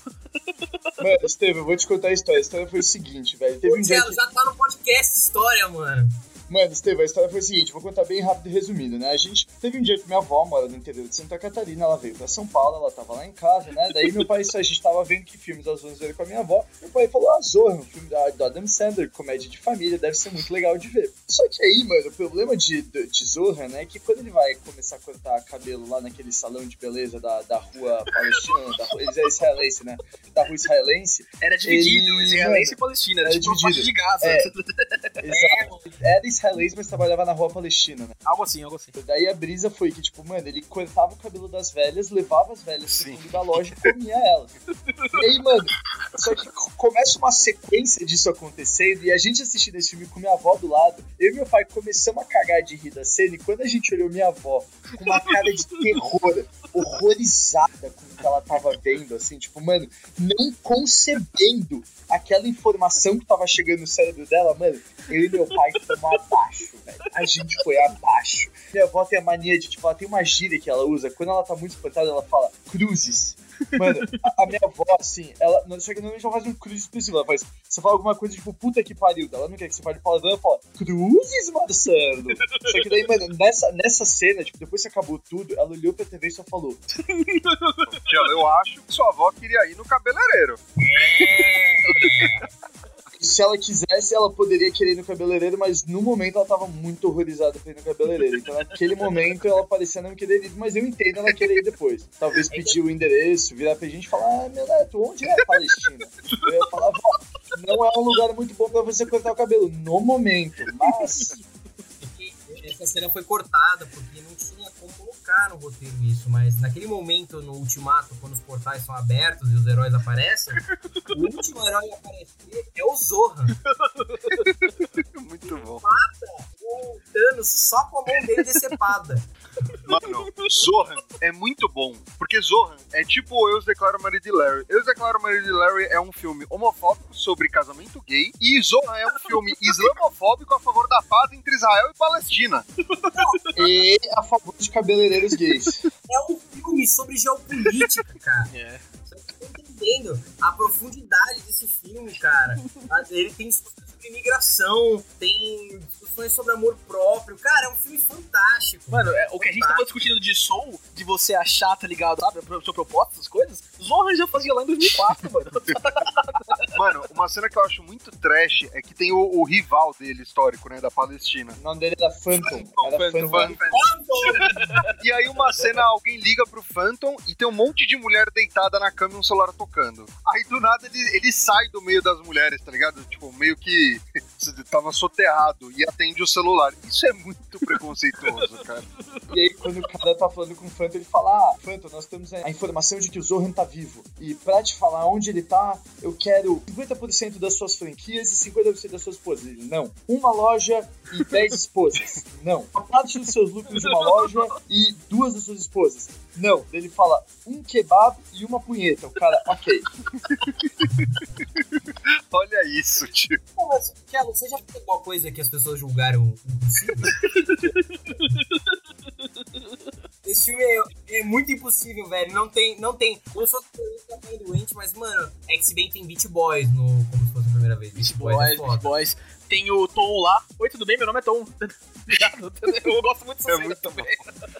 Mano, Estevam, eu vou te contar a história. A história foi o seguinte, velho. Teve um dia que... já tá no podcast história, mano. Mano, Estevam, a história foi o seguinte, vou contar bem rápido e resumido, né? A gente teve um dia que minha avó mora no interior de Santa Catarina, ela veio pra São Paulo, ela tava lá em casa, né? Daí meu pai, a gente tava vendo que filmes nós vamos ver com a minha avó. Meu pai falou, ah, Zorra, um filme da, do Adam Sandler, comédia de família, deve ser muito legal de ver. Só que aí, mano, o problema de, de, de Zorra, né, é que quando ele vai começar a cortar cabelo lá naquele salão de beleza da, da rua palestina, da rua, eles é israelense, né? Da rua israelense, Era dividido, Ele- israelense mano, e palestina. Era era tipo dividido. de Gaza. É. exato. era israelense, mas trabalhava na rua palestina, né? Algo assim, algo assim. Daí a brisa foi que, tipo, mano, ele cortava o cabelo das velhas, levava as velhas pro fundo da loja e comia elas. E aí, mano, só que co- começa uma sequência disso acontecendo e a gente assistindo esse filme com minha avó do lado, eu e meu pai começamos a cagar de rir da cena e quando a gente olhou minha avó com uma cara de terror, horrorizada vendo, assim, tipo, mano, não concebendo aquela informação que tava chegando no cérebro dela, mano, eu e meu pai fomos abaixo. A gente foi abaixo. Minha avó tem a mania de, tipo, ela tem uma gíria que ela usa. Quando ela tá muito espantada, ela fala cruzes. Mano, a, a minha avó, assim, ela. Não, só que normalmente ela faz um cruz expressivo. Ela faz. Você fala alguma coisa tipo, puta que pariu. Ela não quer que você fale palavrão, ela fala, cruzes, Marcelo. Só que daí, mano, nessa, nessa cena, tipo, depois que acabou tudo, ela olhou pra TV e só falou. Tia, eu acho que sua avó queria ir no cabeleireiro. Se ela quisesse, ela poderia querer ir no cabeleireiro, mas no momento ela tava muito horrorizada pra ir no cabeleireiro. Então naquele momento ela parecia não querer ir, mas eu entendo ela querer ir depois. Talvez pedir o endereço, virar pra gente e falar, ah, meu neto, onde é a Palestina? Eu ia falar, vó, não é um lugar muito bom pra você cortar o cabelo no momento, mas Essa cena foi cortada porque não tinha como colocar no roteiro isso, mas naquele momento no ultimato, quando os portais são abertos e os heróis aparecem, o último herói a aparecer é o Zohan. Muito bom. O Thanos só com a mão dele decepada. Mano, Zohan é muito bom. Porque Zohan é tipo Eu Os Declaro Maria de Larry. Eu Os Declaro Maria de Larry é um filme homofóbico sobre casamento gay. E Zohan é um filme islamofóbico a favor da paz entre Israel e Palestina. e a favor de gays. É um filme sobre geopolítica, cara. É. Você não tá entendendo a profundidade desse filme, cara. Ele tem discussões sobre imigração, tem discussões sobre amor próprio. Cara, é um filme fantástico. Mano, é, o que a gente tava discutindo de Soul, de você achar, tá ligado, sabe, a sua proposta, essas coisas, Zohan já fazia lá em 2004, mano. Mano, uma cena que eu acho muito trash é que tem o, o rival dele histórico, né, da Palestina. O nome dele era Phantom. Era Phantom, Phantom. E aí uma cena, alguém liga pro Phantom e tem um monte de mulher deitada na cama e um celular tocando. Aí do nada ele, ele sai do meio das mulheres, tá ligado? Tipo, meio que tava soterrado e atende o celular. Isso é muito preconceituoso, cara. E aí, quando o cara tá falando com o Phantom, ele fala: Ah, Phantom, nós temos a informação de que o Zohan tá vivo. E pra te falar onde ele tá, eu quero 50% das suas franquias e 50% das suas esposas. Ele, não. Uma loja e 10 esposas. Não. Uma parte dos seus lucros de uma loja e duas das suas esposas. Não. Ele fala um kebab e uma punheta. O cara, ok. Olha isso, tio. Pô, mas, Kelo, você já fez alguma coisa que as pessoas julgaram impossível? Esse filme é, é muito impossível, velho. Não tem. Não tem. Eu sou também doente, mas, mano, X-Men tem Beat Boys no. Como se fosse a primeira vez. Beat Boys, Boys, é foda. Boys. Tem o Tom lá. Oi, tudo bem? Meu nome é Tom. Obrigado. Eu gosto muito dessa É cena muito também.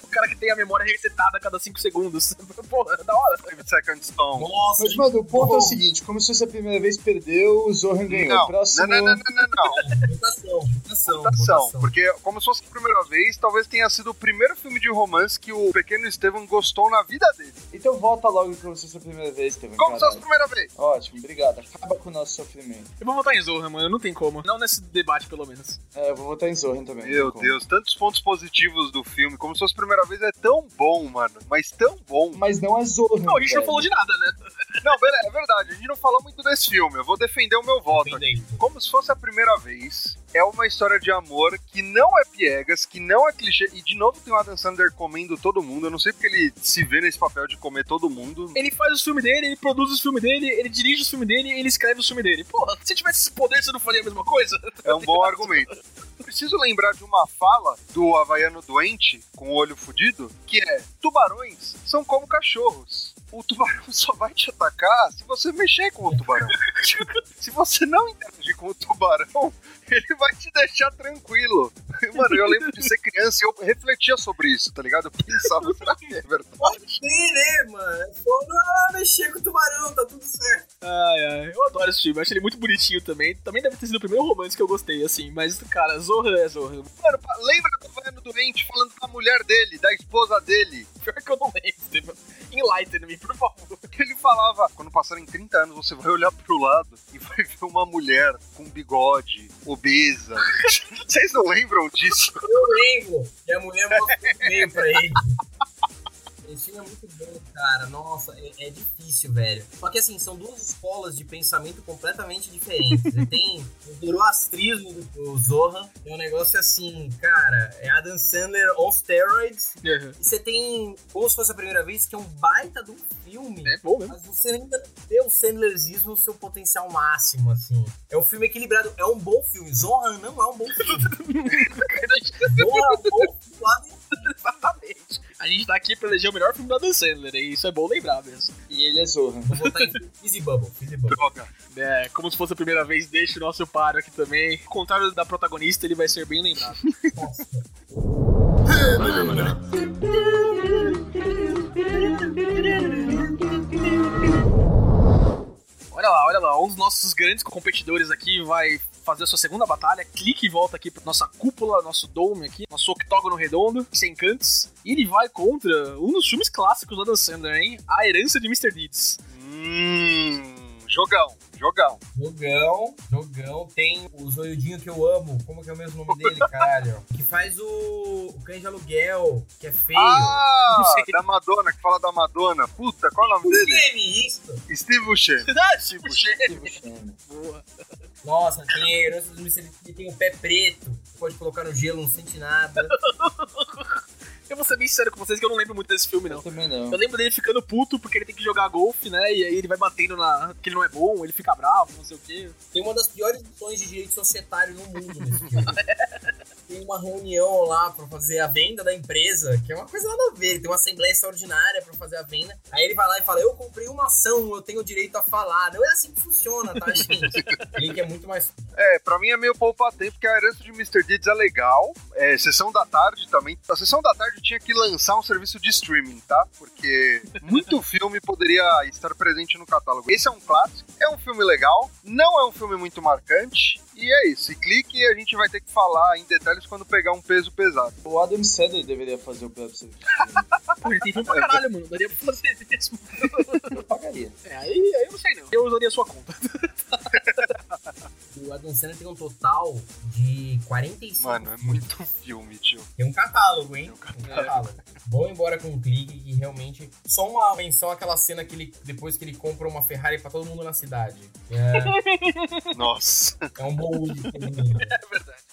O cara que tem a memória resetada a cada 5 segundos. Porra, é da hora. Five Seconds Stone. Nossa, Mas, mano, o ponto é o seguinte: como se fosse a primeira vez, perdeu, o Zohan ganhou. Não, Próximo. não, não, não, não, não. votação, votação, Votação, porque como se fosse a primeira vez, talvez tenha sido o primeiro filme de romance que o pequeno Estevam gostou na vida dele. Então volta logo como se fosse a primeira vez, Steven. Como se fosse a primeira vez. Ótimo, obrigado. Acaba com o nosso sofrimento. Eu vou votar em Zohan, mano. Não tem como. Não nesse debate, pelo menos. É, eu vou votar em Zohan também. Meu não como. Deus, tantos pontos positivos do filme. Como se fosse a primeira vez, é tão bom, mano. Mas tão bom. Mas não é Zohan. Não, a gente não velho. falou de nada, né? Não, beleza, é verdade. A gente não falou muito desse filme. Eu vou defender o meu voto aqui. Como se fosse a primeira vez. É uma história de amor que não é piegas, que não é clichê. E de novo tem o Adam Sandler comendo todo mundo. Eu não sei porque ele se vê nesse papel de comer todo mundo. Ele faz os filmes dele, ele produz os filmes dele, ele dirige os filmes dele e ele escreve os filmes dele. Porra, se tivesse esse poder, você não faria a mesma coisa? É um bom argumento. Preciso lembrar de uma fala do Havaiano Doente, com o olho fudido, que é: tubarões são como cachorros. O tubarão só vai te atacar se você mexer com o tubarão. se você não interagir com o tubarão, ele vai te deixar tranquilo. Mano, eu lembro de ser criança e eu refletia sobre isso, tá ligado? Eu pensava, será que é verdade? Pode ter, né, mano? É só mexer com o tubarão, tá tudo certo. Ai, ai, eu adoro esse filme, acho ele muito bonitinho também. Também deve ter sido o primeiro romance que eu gostei, assim. Mas, cara, Zohan é Zohan. Mano, lembra do Havaiano Doente falando da mulher dele, da esposa dele? Pior que eu não lembro, Steven. Enlighten-me, por favor. Ele falava, quando passarem 30 anos, você vai olhar pro lado e vai ver uma mulher com bigode, obesa. Vocês não lembram disso? Eu lembro. E a mulher mostrou meio pra ele. Esse filme é muito bom, cara. Nossa, é, é, difícil, velho. Só que assim, são duas escolas de pensamento completamente diferentes. Você tem o zoroastrismo do Zohan, é um negócio assim, cara, é Adam Sandler on steroids. Uhum. E você tem, como se fosse a primeira vez, que é um baita um filme. É bom mesmo. Mas você ainda vê o Sandlersismo no seu potencial máximo, assim. É um filme equilibrado, é um bom filme. Zohan não é um bom filme. Zohan é um bom filme Exatamente. A gente tá aqui pra eleger o melhor filme da Dan Sandler, e isso é bom lembrar mesmo. E ele é Zorra. Vou em Fizzy Bubble, Fizzy Bubble. Droga. É, como se fosse a primeira vez, deixa o nosso paro aqui também. Ao contrário da protagonista, ele vai ser bem lembrado. Nossa. Olha lá, olha lá, um dos nossos grandes competidores aqui vai fazer a sua segunda batalha. Clique e volta aqui pra nossa cúpula, nosso dome aqui, nosso octógono redondo, sem cantos. E ele vai contra um dos filmes clássicos da Dan Sandler, hein? A Herança de Mr. Deeds. Hum, jogão. Jogão. Jogão, jogão. Tem o zoiudinho que eu amo. Como que é o mesmo nome dele, caralho? que faz o, o cães de aluguel, que é feio. Ah, da Madonna, que fala da Madonna. Puta, qual é o nome dele? Steve, isso. Steve Buscemi. Ah, Steve Buscemi. Boa. Nossa, tem a herança do Mr. que tem o pé preto. Pode colocar no gelo, não sente nada. Eu vou ser bem sério com vocês que eu não lembro muito desse filme, não. Eu também não. Eu lembro dele ficando puto porque ele tem que jogar golfe, né? E aí ele vai batendo na. que ele não é bom, ele fica bravo, não sei o quê. Tem uma das piores lições de direito societário no mundo nesse filme. Tem uma reunião lá pra fazer a venda da empresa, que é uma coisa nada a ver. Tem uma assembleia extraordinária pra fazer a venda. Aí ele vai lá e fala: Eu comprei uma ação, eu tenho direito a falar. Não é assim que funciona, tá, gente? Link é muito mais. É, pra mim é meio poupar tempo, porque a herança de Mr. Deeds é legal. É, sessão da tarde também. A sessão da tarde tinha que lançar um serviço de streaming, tá? Porque muito filme poderia estar presente no catálogo. Esse é um clássico, é um filme legal, não é um filme muito marcante. E é isso, e clique e a gente vai ter que falar em detalhes quando pegar um peso pesado. O Adam Sandler deveria fazer o próprio serviço. Pô, ele tem filme pra caralho, mano. Daria pra fazer mesmo. Eu pagaria. É, aí, aí eu não sei não. Eu usaria a sua conta. O Adam Sandler tem um total de 45 Mano, é muito filme, tio. Tem um catálogo, hein? Tem um catálogo. Vou embora com um clique que realmente. Só uma menção àquela cena que ele. Depois que ele compra uma Ferrari pra todo mundo na cidade. É... Nossa. É um bom uso. É verdade.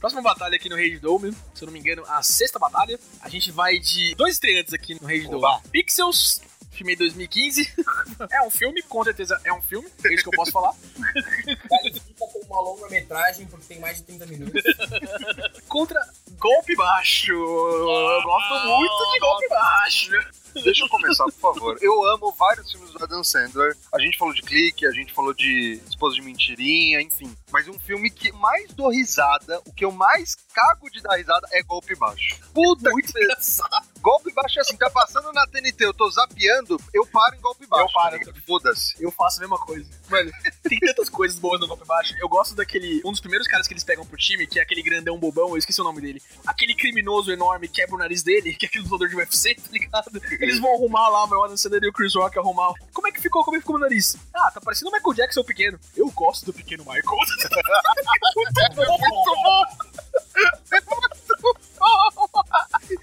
Próxima batalha aqui no Rage Dome, se eu não me engano, a sexta batalha. A gente vai de dois estreantes aqui no Rage Dome. Pixels, filme de 2015. é um filme, com certeza é um filme, é isso que eu posso falar. Qualifica como uma longa metragem, porque tem mais de 30 minutos. Contra Golpe Baixo. Eu gosto muito de Golpe Baixo. Deixa eu começar, por favor. Eu amo vários filmes do Adam Sandler. A gente falou de Clique, a gente falou de Esposa de Mentirinha, enfim. Mas um filme que mais dou risada, o que eu mais cago de dar risada é Golpe Baixo. Puta Muito que engraçado. Baixo é assim, tá passando na TNT, eu tô zapeando, eu paro em Golpe Baixo. Eu paro. tá? Foda-se. Eu faço a mesma coisa. Mano, tem tantas coisas boas no golpe baixo. Eu gosto daquele. Um dos primeiros caras que eles pegam pro time, que é aquele grandão bobão, eu esqueci o nome dele. Aquele criminoso enorme quebra o nariz dele, que é aquele lutador de UFC, tá ligado? Eles vão arrumar lá, meu Adam Sandler e o Chris Rock arrumar. Como é que ficou? Como é que ficou o nariz? Ah, tá parecendo o Michael Jackson pequeno. Eu gosto do pequeno Michael. muito bom, muito bom. É muito bom.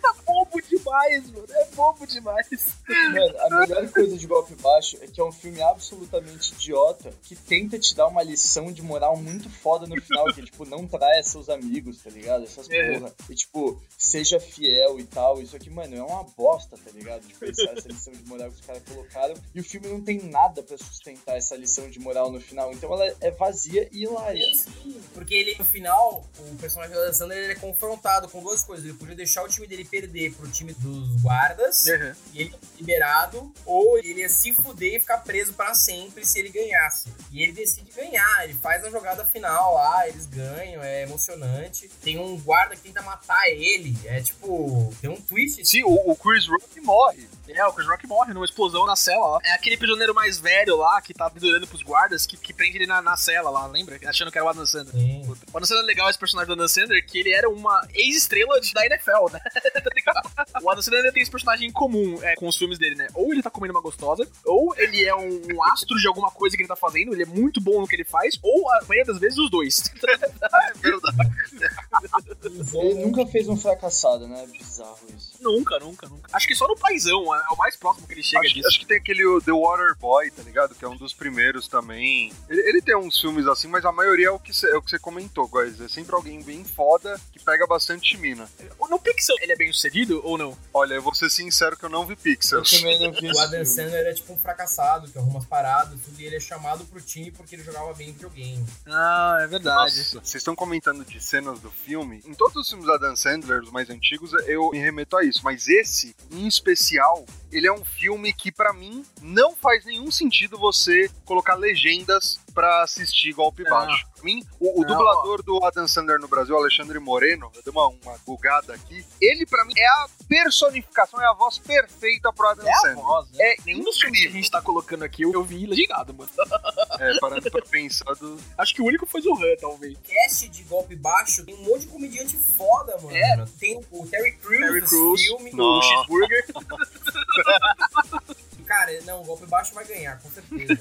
Tá bobo demais, mano. É bobo demais. Mano, a melhor coisa de Golpe Baixo é que é um filme absolutamente idiota que tenta te dar uma lição de moral muito foda no final, que tipo, não traia seus amigos, tá ligado? Essas É. porra. E tipo, seja fiel e tal. Isso aqui, mano, é uma bosta, tá ligado? Tipo, essa, essa lição de moral que os caras colocaram. E o filme não tem nada pra sustentar essa lição de moral no final. Então ela é vazia e hilária. Porque ele, no final, o personagem do Adam Sandler ele é confrontado com duas coisas. Ele podia deixar o time dele perder pro time dos guardas Uhum. e ele é liberado, ou ele ia se fuder e ficar preso pra sempre se ele ganhasse. E ele decide ganhar, ele faz a jogada final lá, eles ganham, é emocionante. Tem um guarda que tenta matar ele, é tipo, tem um twist. Sim, o, o Chris Rock morre. É, o Chris Rock morre numa explosão na cela lá. É aquele prisioneiro mais velho lá que tá pendurando pros guardas que, que prende ele na, na cela lá, lembra? Achando que era o Adam Sandler. Sim. O Adam Sandler é legal esse personagem do Adam Sandler, que ele era uma ex-estrela de- da NFL, né? tá o Adam Sandler tem esse personagem em comum é, com os filmes dele, né? Ou ele tá comendo uma gostosa, ou ele é um, um astro de alguma coisa que ele tá fazendo, ele é muito bom no que ele faz, ou a maioria das vezes os dois. é verdade. Ele nunca fez um fracassado, né? Bizarro isso. Nunca, nunca, nunca. Acho que só no Paizão é o mais próximo que ele chega Acho, disso. acho que tem aquele The Water Boy, tá ligado? Que é um dos primeiros também. Ele, ele tem uns filmes assim, mas a maioria é o que você é o que você comentou, guys. É sempre alguém bem foda que pega bastante mina. No Pixel, ele é bem sucedido ou não? Olha, eu vou ser sincero que eu não vi Eu Pixels. também não vi O Adam. Sandler é tipo um fracassado, que arruma as paradas, tudo, e ele é chamado pro time porque ele jogava bem videogame. Ah, é verdade. Nossa, vocês estão comentando de cenas do filme. Em todos os filmes da Dan Sandler, os mais antigos, eu me remeto a isso. Mas esse, em especial, ele é um filme que, pra mim, não faz nenhum sentido você colocar legendas pra assistir golpe Não. baixo. Pra mim, o, o Não, dublador do Adam Sandler no Brasil, Alexandre Moreno, eu dei uma, uma bugada aqui. Ele, pra mim, é a personificação, é a voz perfeita pro Adam É a Sandler. voz, né? É Nenhum dos filmes que a gente tá colocando aqui eu, eu vi legendado, mano. É, parando pra pensar do... Acho que o único foi Zohan, talvez. Cast de golpe baixo tem um monte de comediante foda, mano. É. Tem o Terry Crews Terry Crews, filme. O Nossa. cheeseburger. Cara, não, o golpe baixo vai ganhar, com certeza.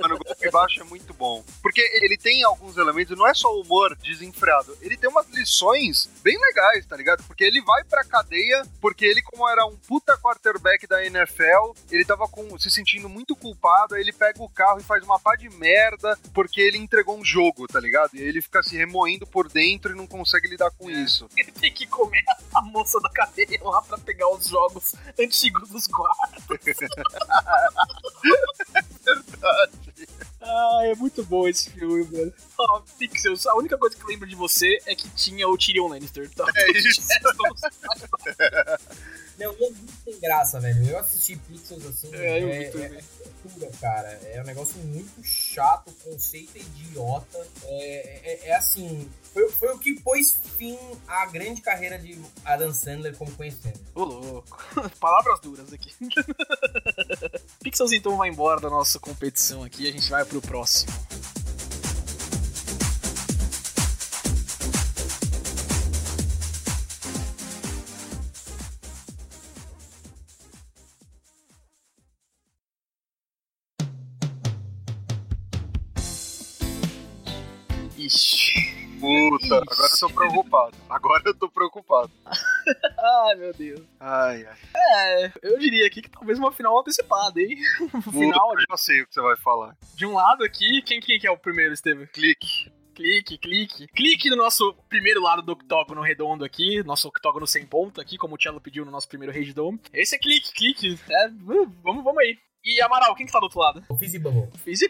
Mano, o golpe baixo é muito bom. Porque ele tem alguns elementos, não é só humor desenfreado. Ele tem umas lições bem legais, tá ligado? Porque ele vai pra cadeia, porque ele, como era um puta quarterback da NFL, ele tava com, se sentindo muito culpado, aí ele pega o carro e faz uma pá de merda, porque ele entregou um jogo, tá ligado? E aí ele fica se remoendo por dentro e não consegue lidar com isso. Ele tem que comer a moça da cadeia lá pra pegar os jogos antigos dos guardas. Ah, é muito bom esse filme, mano. Ó, Pixels, a única coisa que eu lembro de você é que tinha o Tyrion Lannister. Tá? É isso. Não, e é muito sem graça, velho. Eu assisti Pixels assim. É, eu vi é, é, é tortura, cara. É um negócio muito chato, o conceito é idiota. É, é, é assim. Foi, foi o que pôs fim à grande carreira de Adam Sandler como conhecemos. Ô, louco. Palavras duras aqui. Pixels então vai embora da nossa competição aqui. A gente vai pro próximo. Ixi. Puta, agora eu tô preocupado. Agora eu tô preocupado. Ai, meu Deus. Ai, ai. É, eu diria aqui que talvez uma final antecipada, hein? Final, eu já sei o que você vai falar. de um lado aqui, quem, quem que é o primeiro, Estevam? Clique. Clique, clique. Clique no nosso primeiro lado do octógono redondo aqui, nosso octógono sem ponta aqui, como o Cello pediu no nosso primeiro Rage Dome. Esse é clique, clique. É, vamos, vamos aí. E Amaral, quem que tá do outro lado? O Fizzy Bubble. Fiz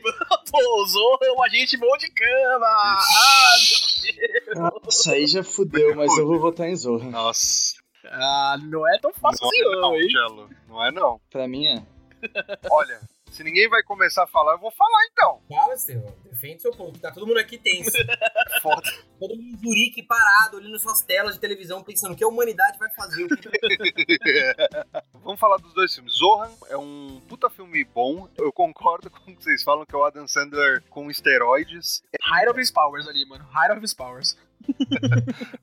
Pô, usou um agente bom de cama. Ah, meu Deus. Nossa, aí já fudeu, mas eu vou votar em Zorra. Nossa. Ah, não é tão fácil Não assim, é não, não, hein? Não é não. Pra mim é. Olha, se ninguém vai começar a falar, eu vou falar então. Fala, Estevão. Defende seu ponto. Tá todo mundo aqui tenso. Foda. todo mundo em Zurique parado, olhando suas telas de televisão, pensando o que a humanidade vai fazer. Que... Vamos falar dos dois filmes. Zohan é um puta filme bom. Eu concordo com o que vocês falam que é o Adam Sandler com esteroides. Height of his powers ali, mano. Height of his powers.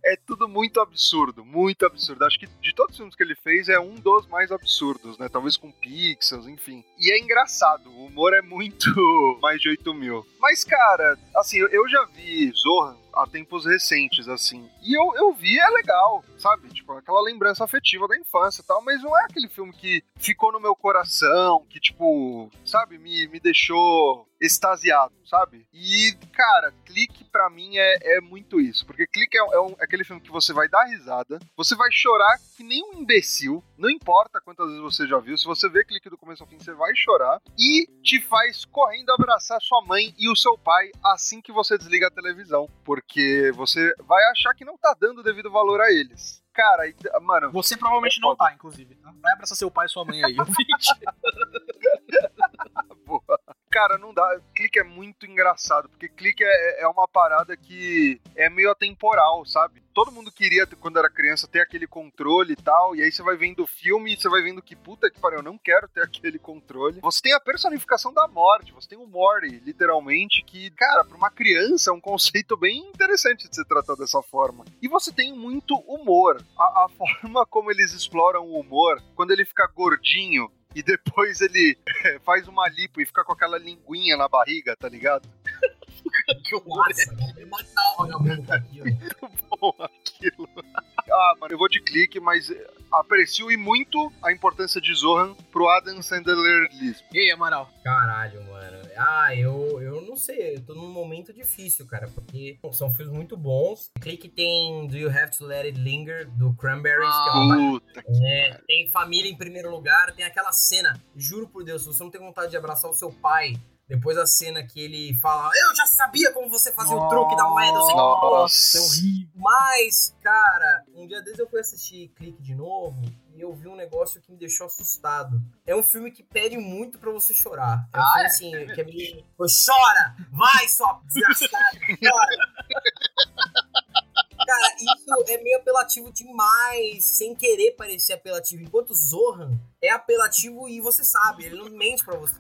É tudo muito absurdo, muito absurdo. Acho que de todos os filmes que ele fez é um dos mais absurdos, né? Talvez com Pixels, enfim. E é engraçado, o humor é muito mais de 8 mil. Mas, cara, assim, eu- já vi Zohan há tempos recentes, assim. E eu, eu vi, é legal, sabe? Tipo, aquela lembrança afetiva da infância e tal, mas não é aquele filme que ficou no meu coração, que, tipo, sabe, me, me deixou extasiado, sabe? E, cara, clique pra mim é, é muito isso. Porque clique é, é um- é aquele filme que você vai dar risada, você vai chorar que nem um imbecil, não importa quantas vezes você já viu, se você vê clique do começo ao fim, você vai chorar, e te faz correndo abraçar sua mãe e o seu pai assim que você desliga a televisão. Porque você vai achar que não tá dando devido valor a eles. Cara, e- mano, Você provavelmente É não tá, inclusive. Tá? Vai abraçar seu pai e sua mãe aí, ouvinte. boa. Cara, não dá. Clique é muito engraçado, porque clique é, é uma parada que é meio atemporal, sabe? Todo mundo queria, quando era criança, ter aquele controle e tal, e aí você vai vendo o filme e você vai vendo que puta que pariu, eu não quero ter aquele controle. Você tem a personificação da morte, você tem o Mori, literalmente, que, cara, pra uma criança é um conceito bem interessante de ser tratado dessa forma. E você tem muito humor. A, a forma como eles exploram o humor, quando ele fica gordinho e depois ele faz uma lipo e fica com aquela linguinha na barriga, tá ligado? que horror. Nossa, é matar o vagabundo com aquilo. Muito bom aquilo. Ah, mano, eu vou de clique, mas aprecio e muito a importância de Zohan pro Adam Sandler Lisp. E aí, Amaral? Caralho, mano. Ah, eu, eu não sei, eu tô num momento difícil, cara, porque são filmes muito bons. Clique tem Do You Have to Let It Linger, do Cranberries, ah, que é uma. Puta é, tem família em primeiro lugar, tem aquela cena, juro por Deus, se você não tem vontade de abraçar o seu pai depois a cena que ele fala, eu já sabia como você fazia Nossa, o truque da moeda, eu sei Nossa, é horrível. Mas, cara, um dia desde eu fui assistir Clique de novo e eu vi um negócio que me deixou assustado. É um filme que pede muito pra você chorar. É um ah, filme é? assim, que é meio. Chora! Vai, só desgraçado! Chora! Cara, isso é meio apelativo demais, sem querer parecer apelativo. Enquanto Zohan é apelativo e você sabe, ele não mente pra você.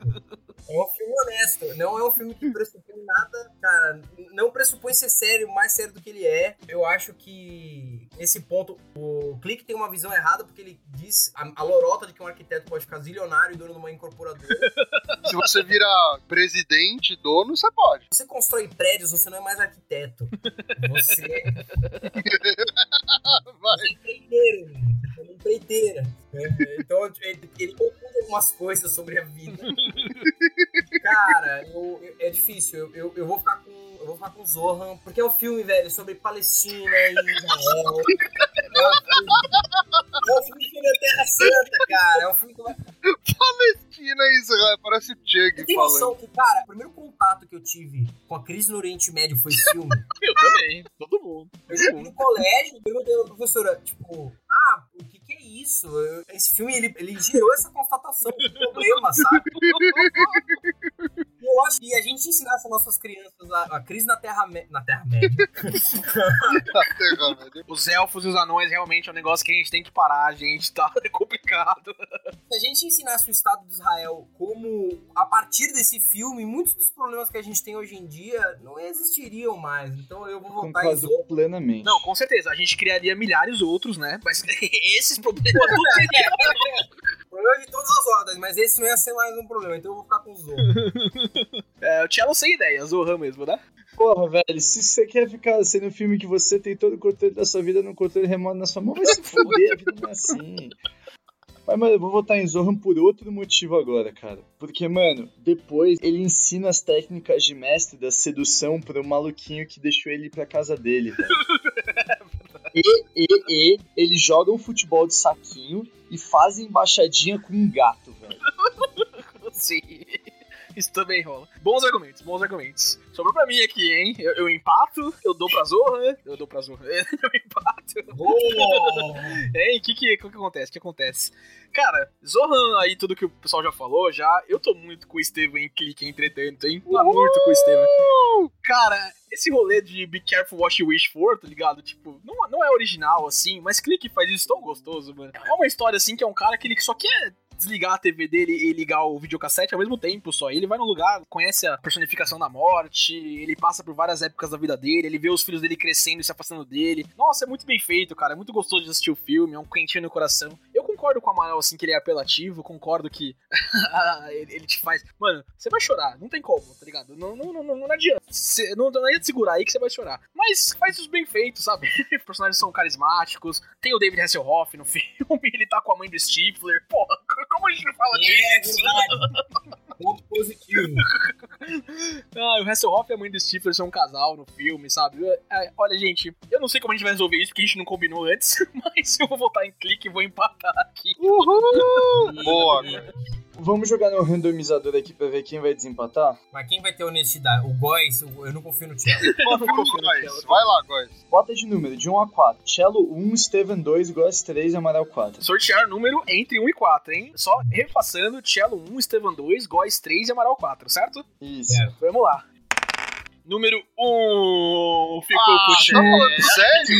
É um filme honesto, não é um filme que pressupõe nada, cara, não pressupõe ser sério, mais sério do que ele é. Eu acho que nesse ponto o Clique tem uma visão errada porque ele diz a, a lorota de que um arquiteto pode ficar zilionário e dono de uma incorporadora. Se você virar presidente, dono, você pode. Você constrói prédios, você não é mais arquiteto. Você, Vai. é empreiteiro, você é empreiteira. É, Então ele, ele confunde algumas coisas sobre a vida. Cara, eu- eu- é difícil. Eu, eu, eu vou ficar com. Eu vou ficar com Zohan, porque é um filme, velho, sobre Palestina e Israel. É um filme, é sobre a Terra Santa, cara. É um filme que vai. Palestina e Israel, parece o Chug tem falando. noção que, cara, o primeiro contato que eu tive com a crise no Oriente Médio foi esse filme. Eu também. Todo mundo. Eu cheguei no colégio, perguntei pra professora, tipo, ah, o que que é isso? Eu- esse filme, ele, ele gerou essa constatação de problema, sabe? E eu acho que a gente ensinasse as nossas crianças a, a crise na Terra, Me- na terra Média. Os elfos e os anões realmente é um negócio que a gente tem que parar, gente. Tá é complicado. Se a gente ensinasse o Estado de Israel como, a partir desse filme, muitos dos problemas que a gente tem hoje em dia não existiriam mais. Então eu vou votar em Concordo Zorro. plenamente. Não, com certeza. A gente criaria milhares outros, né? Mas esses problemas não teriam. Problema de todas as ordens, mas esse não ia ser mais um problema, então eu vou ficar com o Zorro. É, o Cello sem ideia, Zohan mesmo, né? Porra, velho, se você quer ficar sendo um filme que você tem todo o controle da sua vida no controle remoto na sua mão, vai se fuder, a vida não é assim. Mas, mano, eu vou votar em Zohan por outro motivo agora, cara. Porque, mano, depois ele ensina as técnicas de mestre da sedução pro maluquinho que deixou ele ir pra casa dele, velho. E, e, e, eles jogam futebol de saquinho e fazem embaixadinha com um gato, velho. Sim. Isso também rola. Bons argumentos, bons argumentos. Sobrou pra mim aqui, hein? Eu, eu empato, eu dou pra Zohan, eu dou pra Zohan, eu empato. Boa! Hein? O que, que, que que acontece? O que acontece? Cara, Zohan aí, tudo que o pessoal já falou, já, eu tô muito com o Estevam em clique, entretanto, hein? Tá muito com o Estevam. Cara, esse rolê de Be Careful What You Wish For, tá ligado? Tipo, não, não é original, assim, mas clique faz isso tão gostoso, mano. É uma história, assim, que é um cara que ele só quer desligar a TV dele e ligar o videocassete ao mesmo tempo só. Ele vai num lugar, conhece a personificação da morte, ele passa por várias épocas da vida dele, ele vê os filhos dele crescendo e se afastando dele. Nossa, é muito bem feito, cara. É muito gostoso de assistir o filme, é um quentinho no coração. Eu concordo com o Amaral, assim, que ele é apelativo, concordo que ele te faz. Mano, você vai chorar, não tem como, tá ligado? Não, não, não, não, não adianta. Cê- não, não adianta segurar aí que você vai chorar. Mas faz isso bem feito, sabe? Os personagens são carismáticos. Tem o David Hasselhoff no filme, ele tá com a mãe do Stifler. Porra, como a gente não fala É disso? Ponto positivo. Ah, o Hasselhoff e a mãe do Stifler são um casal no filme, sabe? É, olha, gente, eu não sei como a gente vai resolver isso, porque a gente não combinou antes, mas eu vou votar em clique e vou empatar aqui. Uhul! Boa, cara. Vamos jogar no randomizador aqui pra ver quem vai desempatar? Mas quem vai ter honestidade? O Góis, eu não confio no Cello. Góis. Vai lá, Góis. Bota de número, de 1 a 4. Cello 1, Steven 2, Góis 3 e Amaral 4. Sortear número entre 1 e 4, hein? Só repassando, Cello 1, Estevan 2, Góis 3 e Amaral 4, certo? Isso. É. Vamos lá. Número 1 ficou Ah, com o tá Cello. falando sério?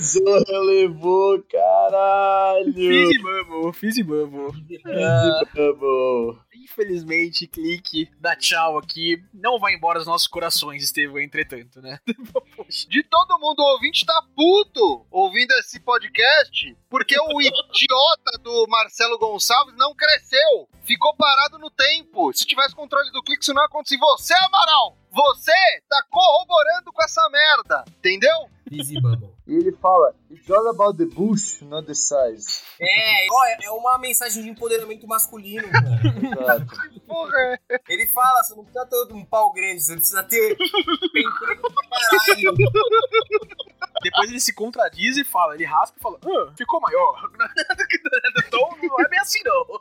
Zorra levou, caralho! Fiz e bubble, fiz e bubble. Easy bubble. Infelizmente, clique, dá tchau aqui. Não vai embora dos nossos corações, Estevão, entretanto, né? De todo mundo ouvinte tá puto ouvindo esse podcast porque o idiota do Marcelo Gonçalves não cresceu. Ficou parado no tempo. Se tivesse controle do clique, isso não ia acontecer. Você, Amaral, você tá corroborando com essa merda. Entendeu? Easy Bubble. E ele fala: It's all about the bush, not the size. É, ó, é uma mensagem de empoderamento masculino, cara. Porra. Ele fala, você não precisa ter um pau grande, você precisa ter caralho. Depois ele se contradiz e fala, ele raspa e fala, ah, ficou maior. então não é bem assim, não.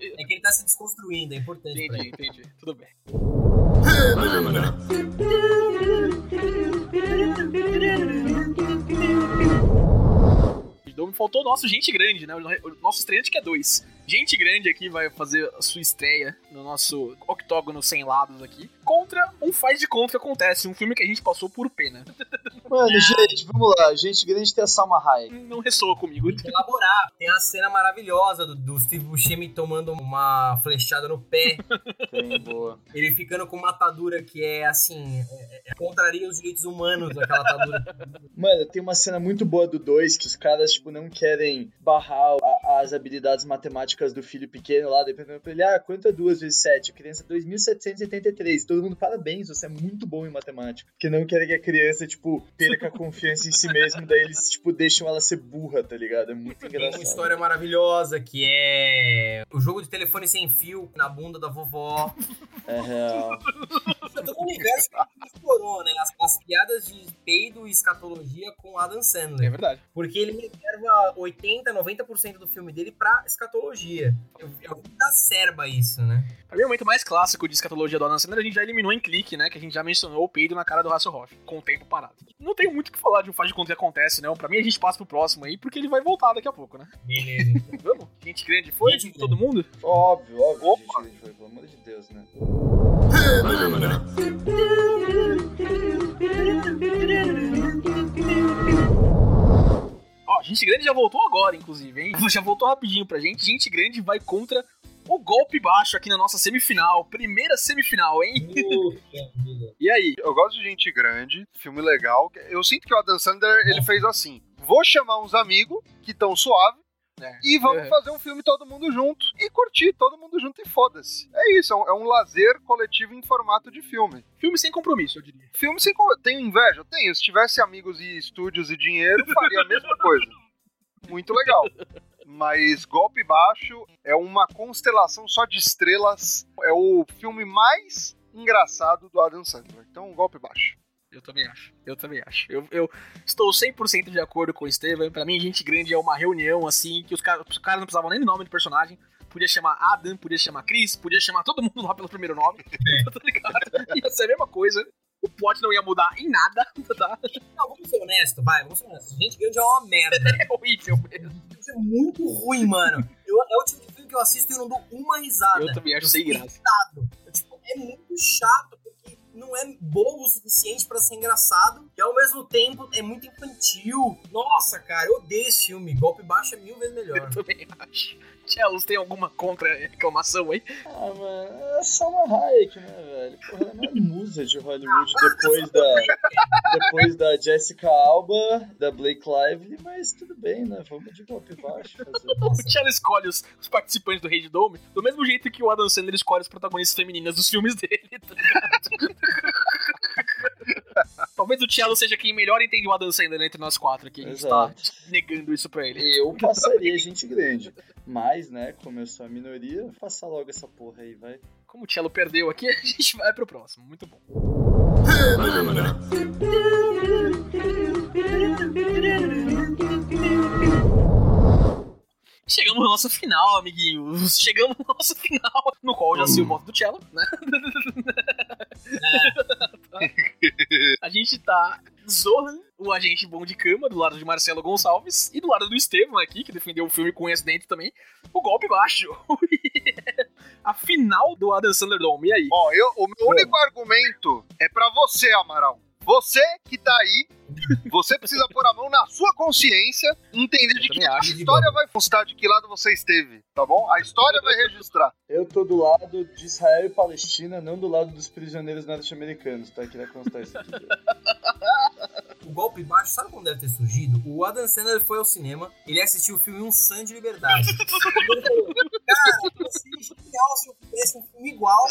É que ele tá se desconstruindo, é importante Entendi, entendi. Tudo bem. Então faltou o nosso Gente Grande, né? O nosso estreante que é dois. Gente Grande aqui vai fazer a sua estreia no nosso octógono sem lados aqui. Contra um Faz de Conta que acontece, um filme que a gente passou por pena. Mano, gente, vamos lá. Gente grande tem a Salma Hayek. Não ressoa comigo. Elaborar. Tem a cena maravilhosa do, do Steve Buscemi tomando uma flechada no pé. Tem, boa. Ele ficando com uma atadura que é assim. É, é, contraria os direitos humanos, aquela atadura. Mano, tem uma cena muito boa do 2 que os caras, tipo, não querem barrar a- as habilidades matemáticas do filho pequeno lá, dependendo pra ele, ah, quanto é 2 vezes 7? A criança é 2.783. Todo mundo, parabéns, você é muito bom em matemática. Porque não querem que a criança, tipo, perca a confiança em si mesmo, daí eles, tipo, deixam ela ser burra, tá ligado? É muito Tem engraçado. uma história maravilhosa que é o jogo de telefone sem fio na bunda da vovó. É real. Todo o universo que explorou, né? As, as piadas de peido e escatologia com Adam É Sandler. verdade. Porque ele reserva 80, 90% do filme dele pra escatologia. É o da serba isso, né? Pra mim, o momento mais clássico de escatologia do Adam Sandler, a gente já eliminou em clique, né? Que a gente já mencionou o peido na cara do Hasselhoff, com o tempo parado. Não tenho muito o que falar de um faz de conta que acontece, não. Pra mim, a gente passa pro próximo aí, porque ele vai voltar daqui a pouco, né? Beleza. então. Vamos? Gente grande foi? Gente Todo mundo? Óbvio, óbvio, Opa. gente grande foi, pelo amor de Deus, né? Ó, Gente Grande já voltou agora, inclusive, hein? Já voltou rapidinho pra gente. Gente Grande vai contra o golpe baixo aqui na nossa semifinal. Primeira semifinal, hein? Puxa vida. E aí? Eu gosto de gente grande, filme legal. Eu sinto que o Adam Sandler, ele fez assim. Vou chamar uns amigos que estão suave e vamos É. fazer um filme todo mundo junto e curtir todo mundo junto e foda-se. É isso, é um, é um lazer coletivo em formato de filme. Filme sem compromisso, eu diria. Filme sem... co- Tenho inveja? Tenho. Se tivesse amigos e estúdios e dinheiro, faria a mesma coisa. Muito legal. Mas Golpe Baixo é uma constelação só de estrelas. É o filme mais engraçado do Adam Sandler. Então, Golpe Baixo. Eu também acho. Eu também acho. Eu, eu estou 100% de acordo com o Estevam. Pra mim, Gente Grande é uma reunião, assim, que os caras os caras não precisavam nem do nome do personagem. Podia chamar Adam, podia chamar Chris, podia chamar todo mundo lá pelo primeiro nome. tá ligado? Ia ser a mesma coisa. O plot não ia mudar em nada, tá? Não, vamos ser honestos, vai, vamos ser honestos. Gente grande é uma merda. É horrível mesmo. É muito ruim, mano. Eu, é o tipo de filme que eu assisto e eu não dou uma risada. Eu também acho sem graça. Eu, tipo, é muito chato, porque não é bobo o suficiente pra ser engraçado e ao mesmo tempo é muito infantil. Nossa, cara, eu odeio esse filme. Golpe baixo é mil vezes melhor. Eu também acho. Tchelos, tem alguma contra-reclamação aí? Ah, mano, é Salma Hayek, né, velho? Porra, ela é musa de Hollywood depois da, depois da Jessica Alba, da Blake Lively, mas tudo bem, né? Vamos de golpe baixo fazer. O Tchelo escolhe os, os participantes do Rei de Dome do mesmo jeito que o Adam Sandler escolhe as protagonistas femininas dos filmes dele, tá ligado? Talvez o Tchelo seja quem melhor entende o Adam Sandler entre nós quatro aqui. A gente tá Exato. negando isso pra ele. Eu passaria gente grande. Mas, né, como eu sou a minoria, faça logo essa porra aí, vai. Como o Tchelo perdeu aqui, a gente vai pro próximo. Muito bom. Chegamos na nossa final, amiguinhos. Chegamos na nossa final, no qual eu já sei o voto do Cello, né? A gente tá Zohan, o agente bom de cama, do lado de Marcelo Gonçalves, e do lado do Estevam aqui, que defendeu o filme com esse dentro também, o golpe baixo. a final do Adam Sandler Dome, e aí? Ó, eu, o meu único argumento é pra você, Amaral. Você que tá aí, você precisa pôr a mão na sua consciência e entender de que a história vai constar de que lado você esteve, tá bom? A história vai registrar. Eu tô do lado de Israel e Palestina, não do lado dos prisioneiros norte-americanos, tá? Queria constar isso aqui. O golpe baixo, sabe como deve ter surgido? O Adam Sandler foi ao cinema, ele assistiu o filme Um Sonho de Liberdade. ele falou, cara, seria genial se eu fizesse um filme igual,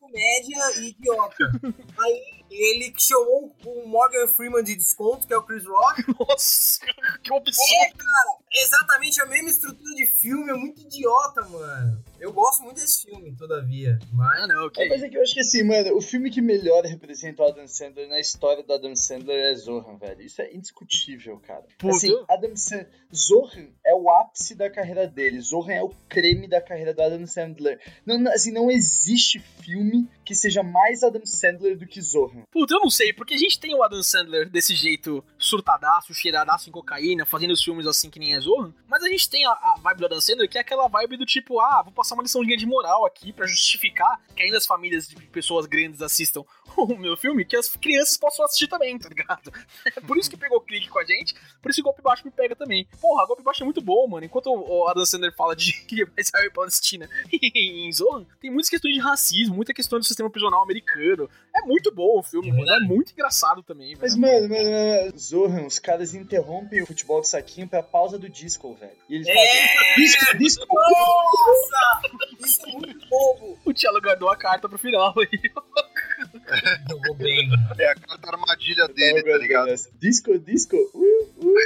comédia e idiota. Aí ele chamou o Morgan Freeman de desconto, que é o Chris Rock. Nossa, que opção. É, cara, exatamente a mesma estrutura de filme, é muito idiota, mano. Eu gosto muito desse filme, todavia, mas... Ah, não, É, ok. mas é que eu acho que assim, mano, o filme que melhor representa o Adam Sandler na história do Adam Sandler é Zohan, velho. Isso é indiscutível, cara. Puta. Assim, Adam Sandler. Zohan é o ápice da carreira dele. Zohan é o creme da carreira do Adam Sandler. Não, não, assim, não existe filme que seja mais Adam Sandler do que Zohan. Puta, eu não sei, porque a gente tem o Adam Sandler desse jeito surtadaço, cheiradaço em cocaína, fazendo os filmes assim que nem é Zorro, mas a gente tem a, a vibe do Adam Sandler, que é aquela vibe do tipo, ah, vou passar uma liçãozinha de moral aqui pra justificar que ainda as famílias de pessoas grandes assistam o meu filme, que as crianças possam assistir também, tá ligado? É por isso que pegou clique com a gente, por isso que o Golpe Baixo me pega também. Porra, Golpe Baixo é muito bom, mano. Enquanto o Adam Sandler fala de Israel e Palestina em Zorro, tem muitas questões de racismo, muita questão do sistema prisional americano. É muito bom o filme, É mano. É muito engraçado também, velho. Mas, mano, mano, mano, Zohan, os caras interrompem o futebol de saquinho pra pausa do disco, velho. E eles fazem. Disco, disco! Nossa! Isso é muito bobo! O Tchelo guardou a carta pro final aí. Jogou bem. É a carta armadilha dele, tá ligado? Disco, disco. Uh, uh.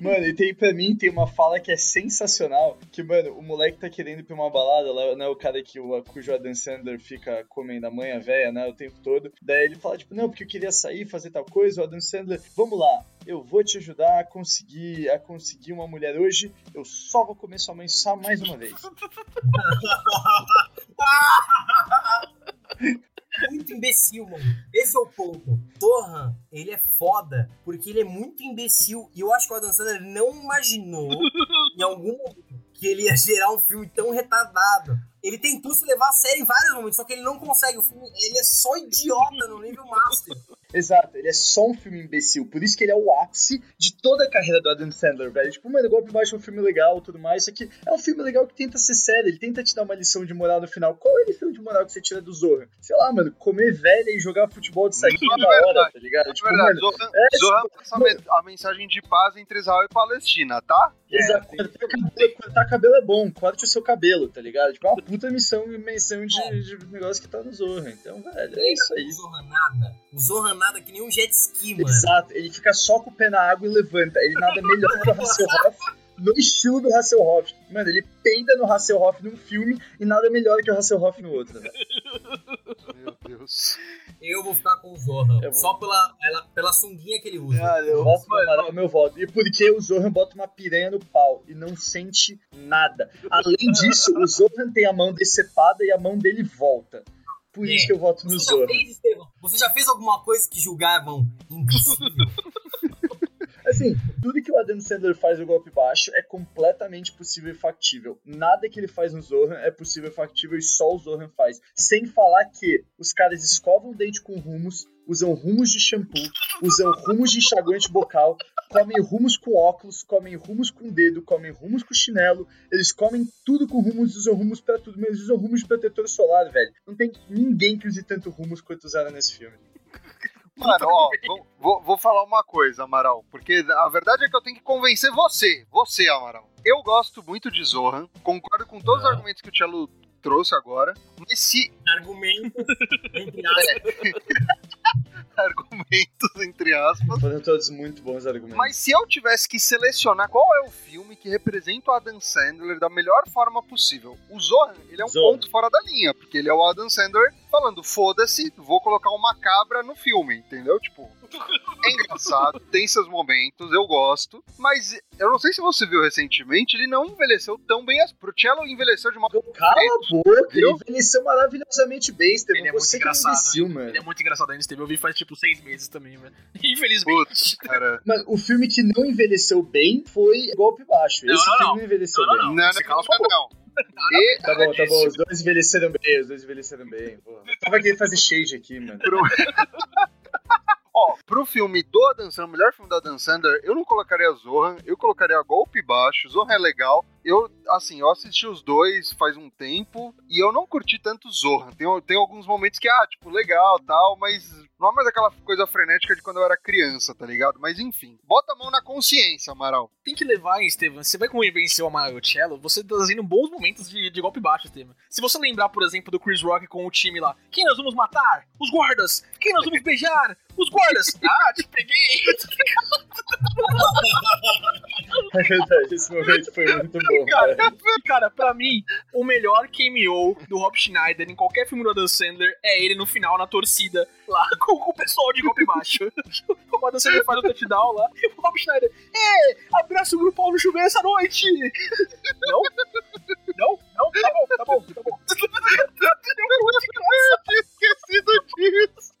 Mano, e tem pra mim, tem uma fala que é sensacional. Que, mano, o moleque tá querendo ir pra uma balada, lá, né? O cara que o, cujo Adam Sandler fica comendo a manha velha, né? O tempo todo. Daí ele fala, tipo, não, porque eu queria sair, fazer tal coisa. O Adam Sandler, vamos lá. Eu vou te ajudar a conseguir, a conseguir uma mulher hoje. Eu só vou comer sua mãe só mais uma vez. muito imbecil, mano. Esse é o ponto. Torran, ele é foda porque ele é muito imbecil. E eu acho que o Adam Sandler não imaginou em algum momento que ele ia gerar um filme tão retardado. Ele tentou se levar a sério em vários momentos, só que ele não consegue. O filme, ele é só idiota no nível master. Exato, ele é só um filme imbecil. Por isso que ele é o ápice de toda a carreira do Adam Sandler, velho. Tipo, mano, Golpe Baixo é um filme legal e tudo mais. Isso aqui é um filme legal que tenta ser sério. Ele tenta te dar uma lição de moral no final. Qual é a lição de moral que você tira do Zorro? Sei lá, mano, comer velha e jogar futebol de saquinho É na hora, verdade. tá ligado? É Tipo, verdade, mano, Zohan, é, Zohan passa a men- a mensagem de paz entre Israel e Palestina, tá? Exato, cortar cabelo, cortar cabelo é bom, corte o seu cabelo, tá ligado? Tipo, é uma puta missão, menção de, de negócio que tá no Zorro. Então, velho, é isso aí. O Zohan nada. O Zohan nada que nem um jet ski, mano. Exato, ele fica só com o pé na água e levanta. Ele nada melhor que o Hasselhoff no estilo do Hasselhoff. Mano, ele peida no Hasselhoff num filme e nada melhor que o Hasselhoff no outro, velho. Deus. Eu vou ficar com o Zohan. Eu vou- Só pela, ela- pela sunguinha que ele usa. Cara, eu voto no meu voto. E porque o Zohan bota uma piranha no pau e não sente nada. Além disso, o Zohan tem a mão decepada e a mão dele volta. Por isso É. que eu voto no Você já Zohan. fez, Estevão? Você já fez alguma coisa que julgavam impossível? Assim, tudo que o Adam Sandler faz no golpe baixo é completamente possível e factível. Nada que ele faz no Zohan é possível e factível e só o Zohan faz. Sem falar que os caras escovam o dente com rumos, usam rumos de shampoo, usam rumos de enxaguante bocal, comem rumos com óculos, comem rumos com dedo, comem rumos com chinelo. Eles comem tudo com rumos, usam rumos pra tudo, mas usam rumos de protetor solar, velho. Não tem ninguém que use tanto rumos quanto usaram nesse filme. Mano, ó, vou, vou- vou falar uma coisa, Amaral, porque a verdade é que eu tenho que convencer você, você, Amaral. Eu gosto muito de Zohan, concordo com todos os Ah. argumentos que o Tchelo trouxe agora, mas se Argumento, entre aspas. argumentos entre aspas, Foram todos muito bons argumentos. mas se eu tivesse que selecionar qual é o filme que representa o Adam Sandler da melhor forma possível, o Zohan, ele é um Zohan. ponto fora da linha, porque ele é o Adam Sandler falando, foda-se, vou colocar uma cabra no filme, entendeu? Tipo, é engraçado, tem seus momentos, eu gosto, mas eu não sei se você viu recentemente, ele não envelheceu tão bem. As... Pro Cello envelheceu de uma Cala a boca, ele envelheceu maravilhosamente bem, Estevam. Ele é muito engraçado. imbecil, né? mano. Ele é muito engraçado ainda, Steve. Eu vi faz tipo seis meses também, velho. Infelizmente. Putz, cara. Mano, o filme que não envelheceu bem foi Golpe Baixo. Não, Esse não, filme não. não envelheceu Não, não, bem. não. Não, não, Você cala não, não. E, Tá bom, tá bom. Os dois envelheceram bem, os dois envelheceram bem. Pô. Eu tava querendo fazer shade aqui, mano. Ó, pro filme do Adam Sandler, o melhor filme do Adam Sandler, eu não colocaria Zohan, eu colocaria Golpe Baixo. Zohan é legal. Eu, assim, eu assisti os dois faz um tempo e eu não curti tanto Zohan. Tem, tem alguns momentos que, ah, tipo, legal tal, mas não é mais aquela coisa frenética de quando eu era criança, tá ligado? Mas enfim, bota a mão na consciência, Amaral. Tem que levar, hein, Estevam. Você vai convencer o Amarello, você tá trazendo bons momentos de, de golpe baixo, Estevam. Se você lembrar, por exemplo, do Chris Rock com o time lá, quem nós vamos matar? Os guardas! Quem nós vamos beijar? Os guardas! Ah, te peguei! É verdade, esse momento foi muito bom, Cara, cara. cara, pra mim, o melhor cameo do Rob Schneider em qualquer filme do Adam Sandler é ele no final, na torcida, lá com, com o pessoal de golpe baixo. o Adam Sandler faz o touchdown lá, e o Rob Schneider, é, abraça o grupal no chuveiro essa noite! Não? Não? Não? Tá bom, tá bom, tá bom. Esquecido disso.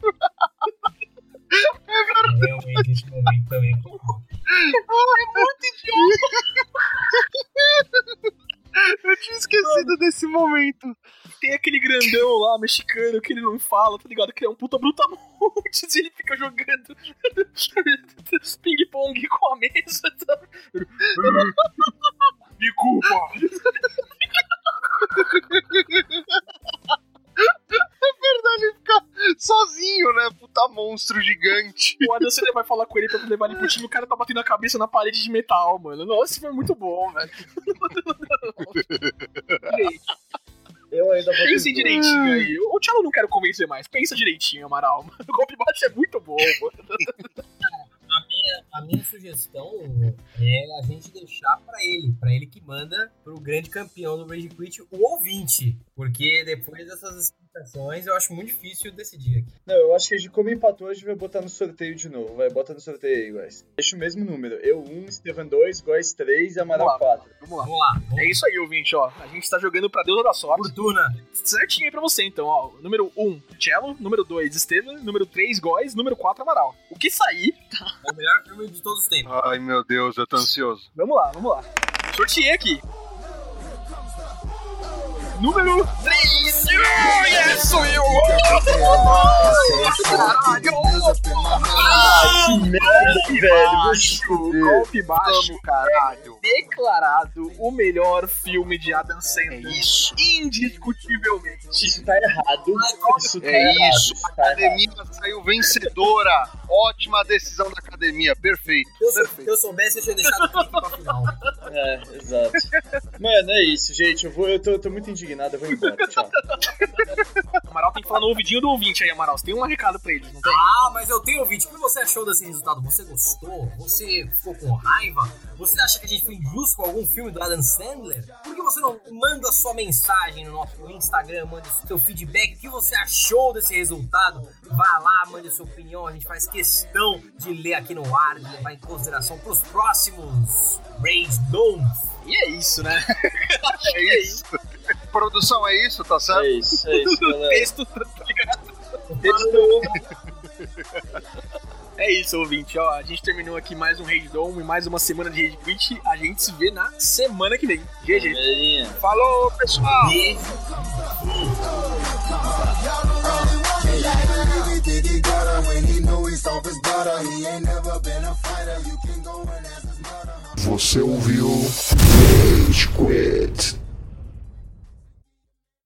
Realmente, esse momento também foi bom. Eu tinha esquecido desse momento. Tem aquele grandão lá, mexicano, que ele não fala, tá ligado? Que é um puta brutamontes e ele fica jogando ping-pong com a mesa. Tá? Me culpa! Verdade, ficar sozinho, né? Puta monstro gigante. O Adam vai falar com ele pra levar ele pro time, o cara tá batendo a cabeça na parede de metal, mano. Nossa, isso foi muito bom, velho. Eu ainda vou Pense direitinho aí. O Tchelo não quero convencer mais. Pensa direitinho, Amaral. O golpe baixo é muito bom, mano. A minha, a minha sugestão é a gente deixar pra ele, pra ele que manda pro grande campeão do Rage Quit, o ouvinte. Porque depois dessas explicações eu acho muito difícil decidir aqui. Não, eu acho que a gente, como empatou, a gente vai botar no sorteio de novo. Vai, bota no sorteio aí, guys. Deixa o mesmo número. Eu 1, Estevam 2, Góis 3 e Amaral Vamos lá. 4. Vamos lá. Vamos lá, vamos É isso aí, ouvinte, ó. A gente tá jogando pra Deus da sorte. Fortuna. Certinho aí pra você, então, ó. Número 1, Cello. Número 2, Estevam. Número 3, Góis. Número 4, Amaral. O que sair? É o melhor filme de todos os tempos. Ai, meu Deus, eu tô ansioso. Vamos lá, vamos lá. Sorteei aqui. Número 3. Yes, eu! Caralho! Que merda, velho. Golpe baixo, Vamos, caralho. declarado o melhor filme de Adam Sandler. É isso. Indiscutivelmente. Isso tá errado. Isso tá É errado. isso. Isso A tá errado. academia saiu vencedora. Ótima decisão da academia. Perfeito. Se eu, sou- Perfeito. se eu soubesse, eu tinha deixado o pra final. É, exato. Mano, é isso, gente. Eu, vou, eu, tô, eu tô muito indignado, eu vou embora. Tchau. Amaral tem que falar no ouvidinho do ouvinte aí, Amaral. Você tem um recado pra eles, não tem? Ah, mas eu tenho ouvinte. O que você achou desse resultado? Você gostou? Você ficou com raiva? Você acha que a gente foi injusto com algum filme do Adam Sandler? Por que você não manda sua mensagem no nosso Instagram, manda o seu feedback? O que você achou desse resultado? Vá lá, mande sua opinião. A gente faz questão de ler aqui no ar, de levar em consideração pros próximos Rage Domes. E é isso, né? É isso. Produção, é isso, tá certo? É isso, é isso, galera. Texto, tá ligado? Texto. É isso, ouvinte. Ó, a gente terminou aqui mais um Rage Dome e mais uma semana de Rage Quit. A gente se vê na semana que vem. GG. Falou, pessoal. Você ouviu Rage Quit.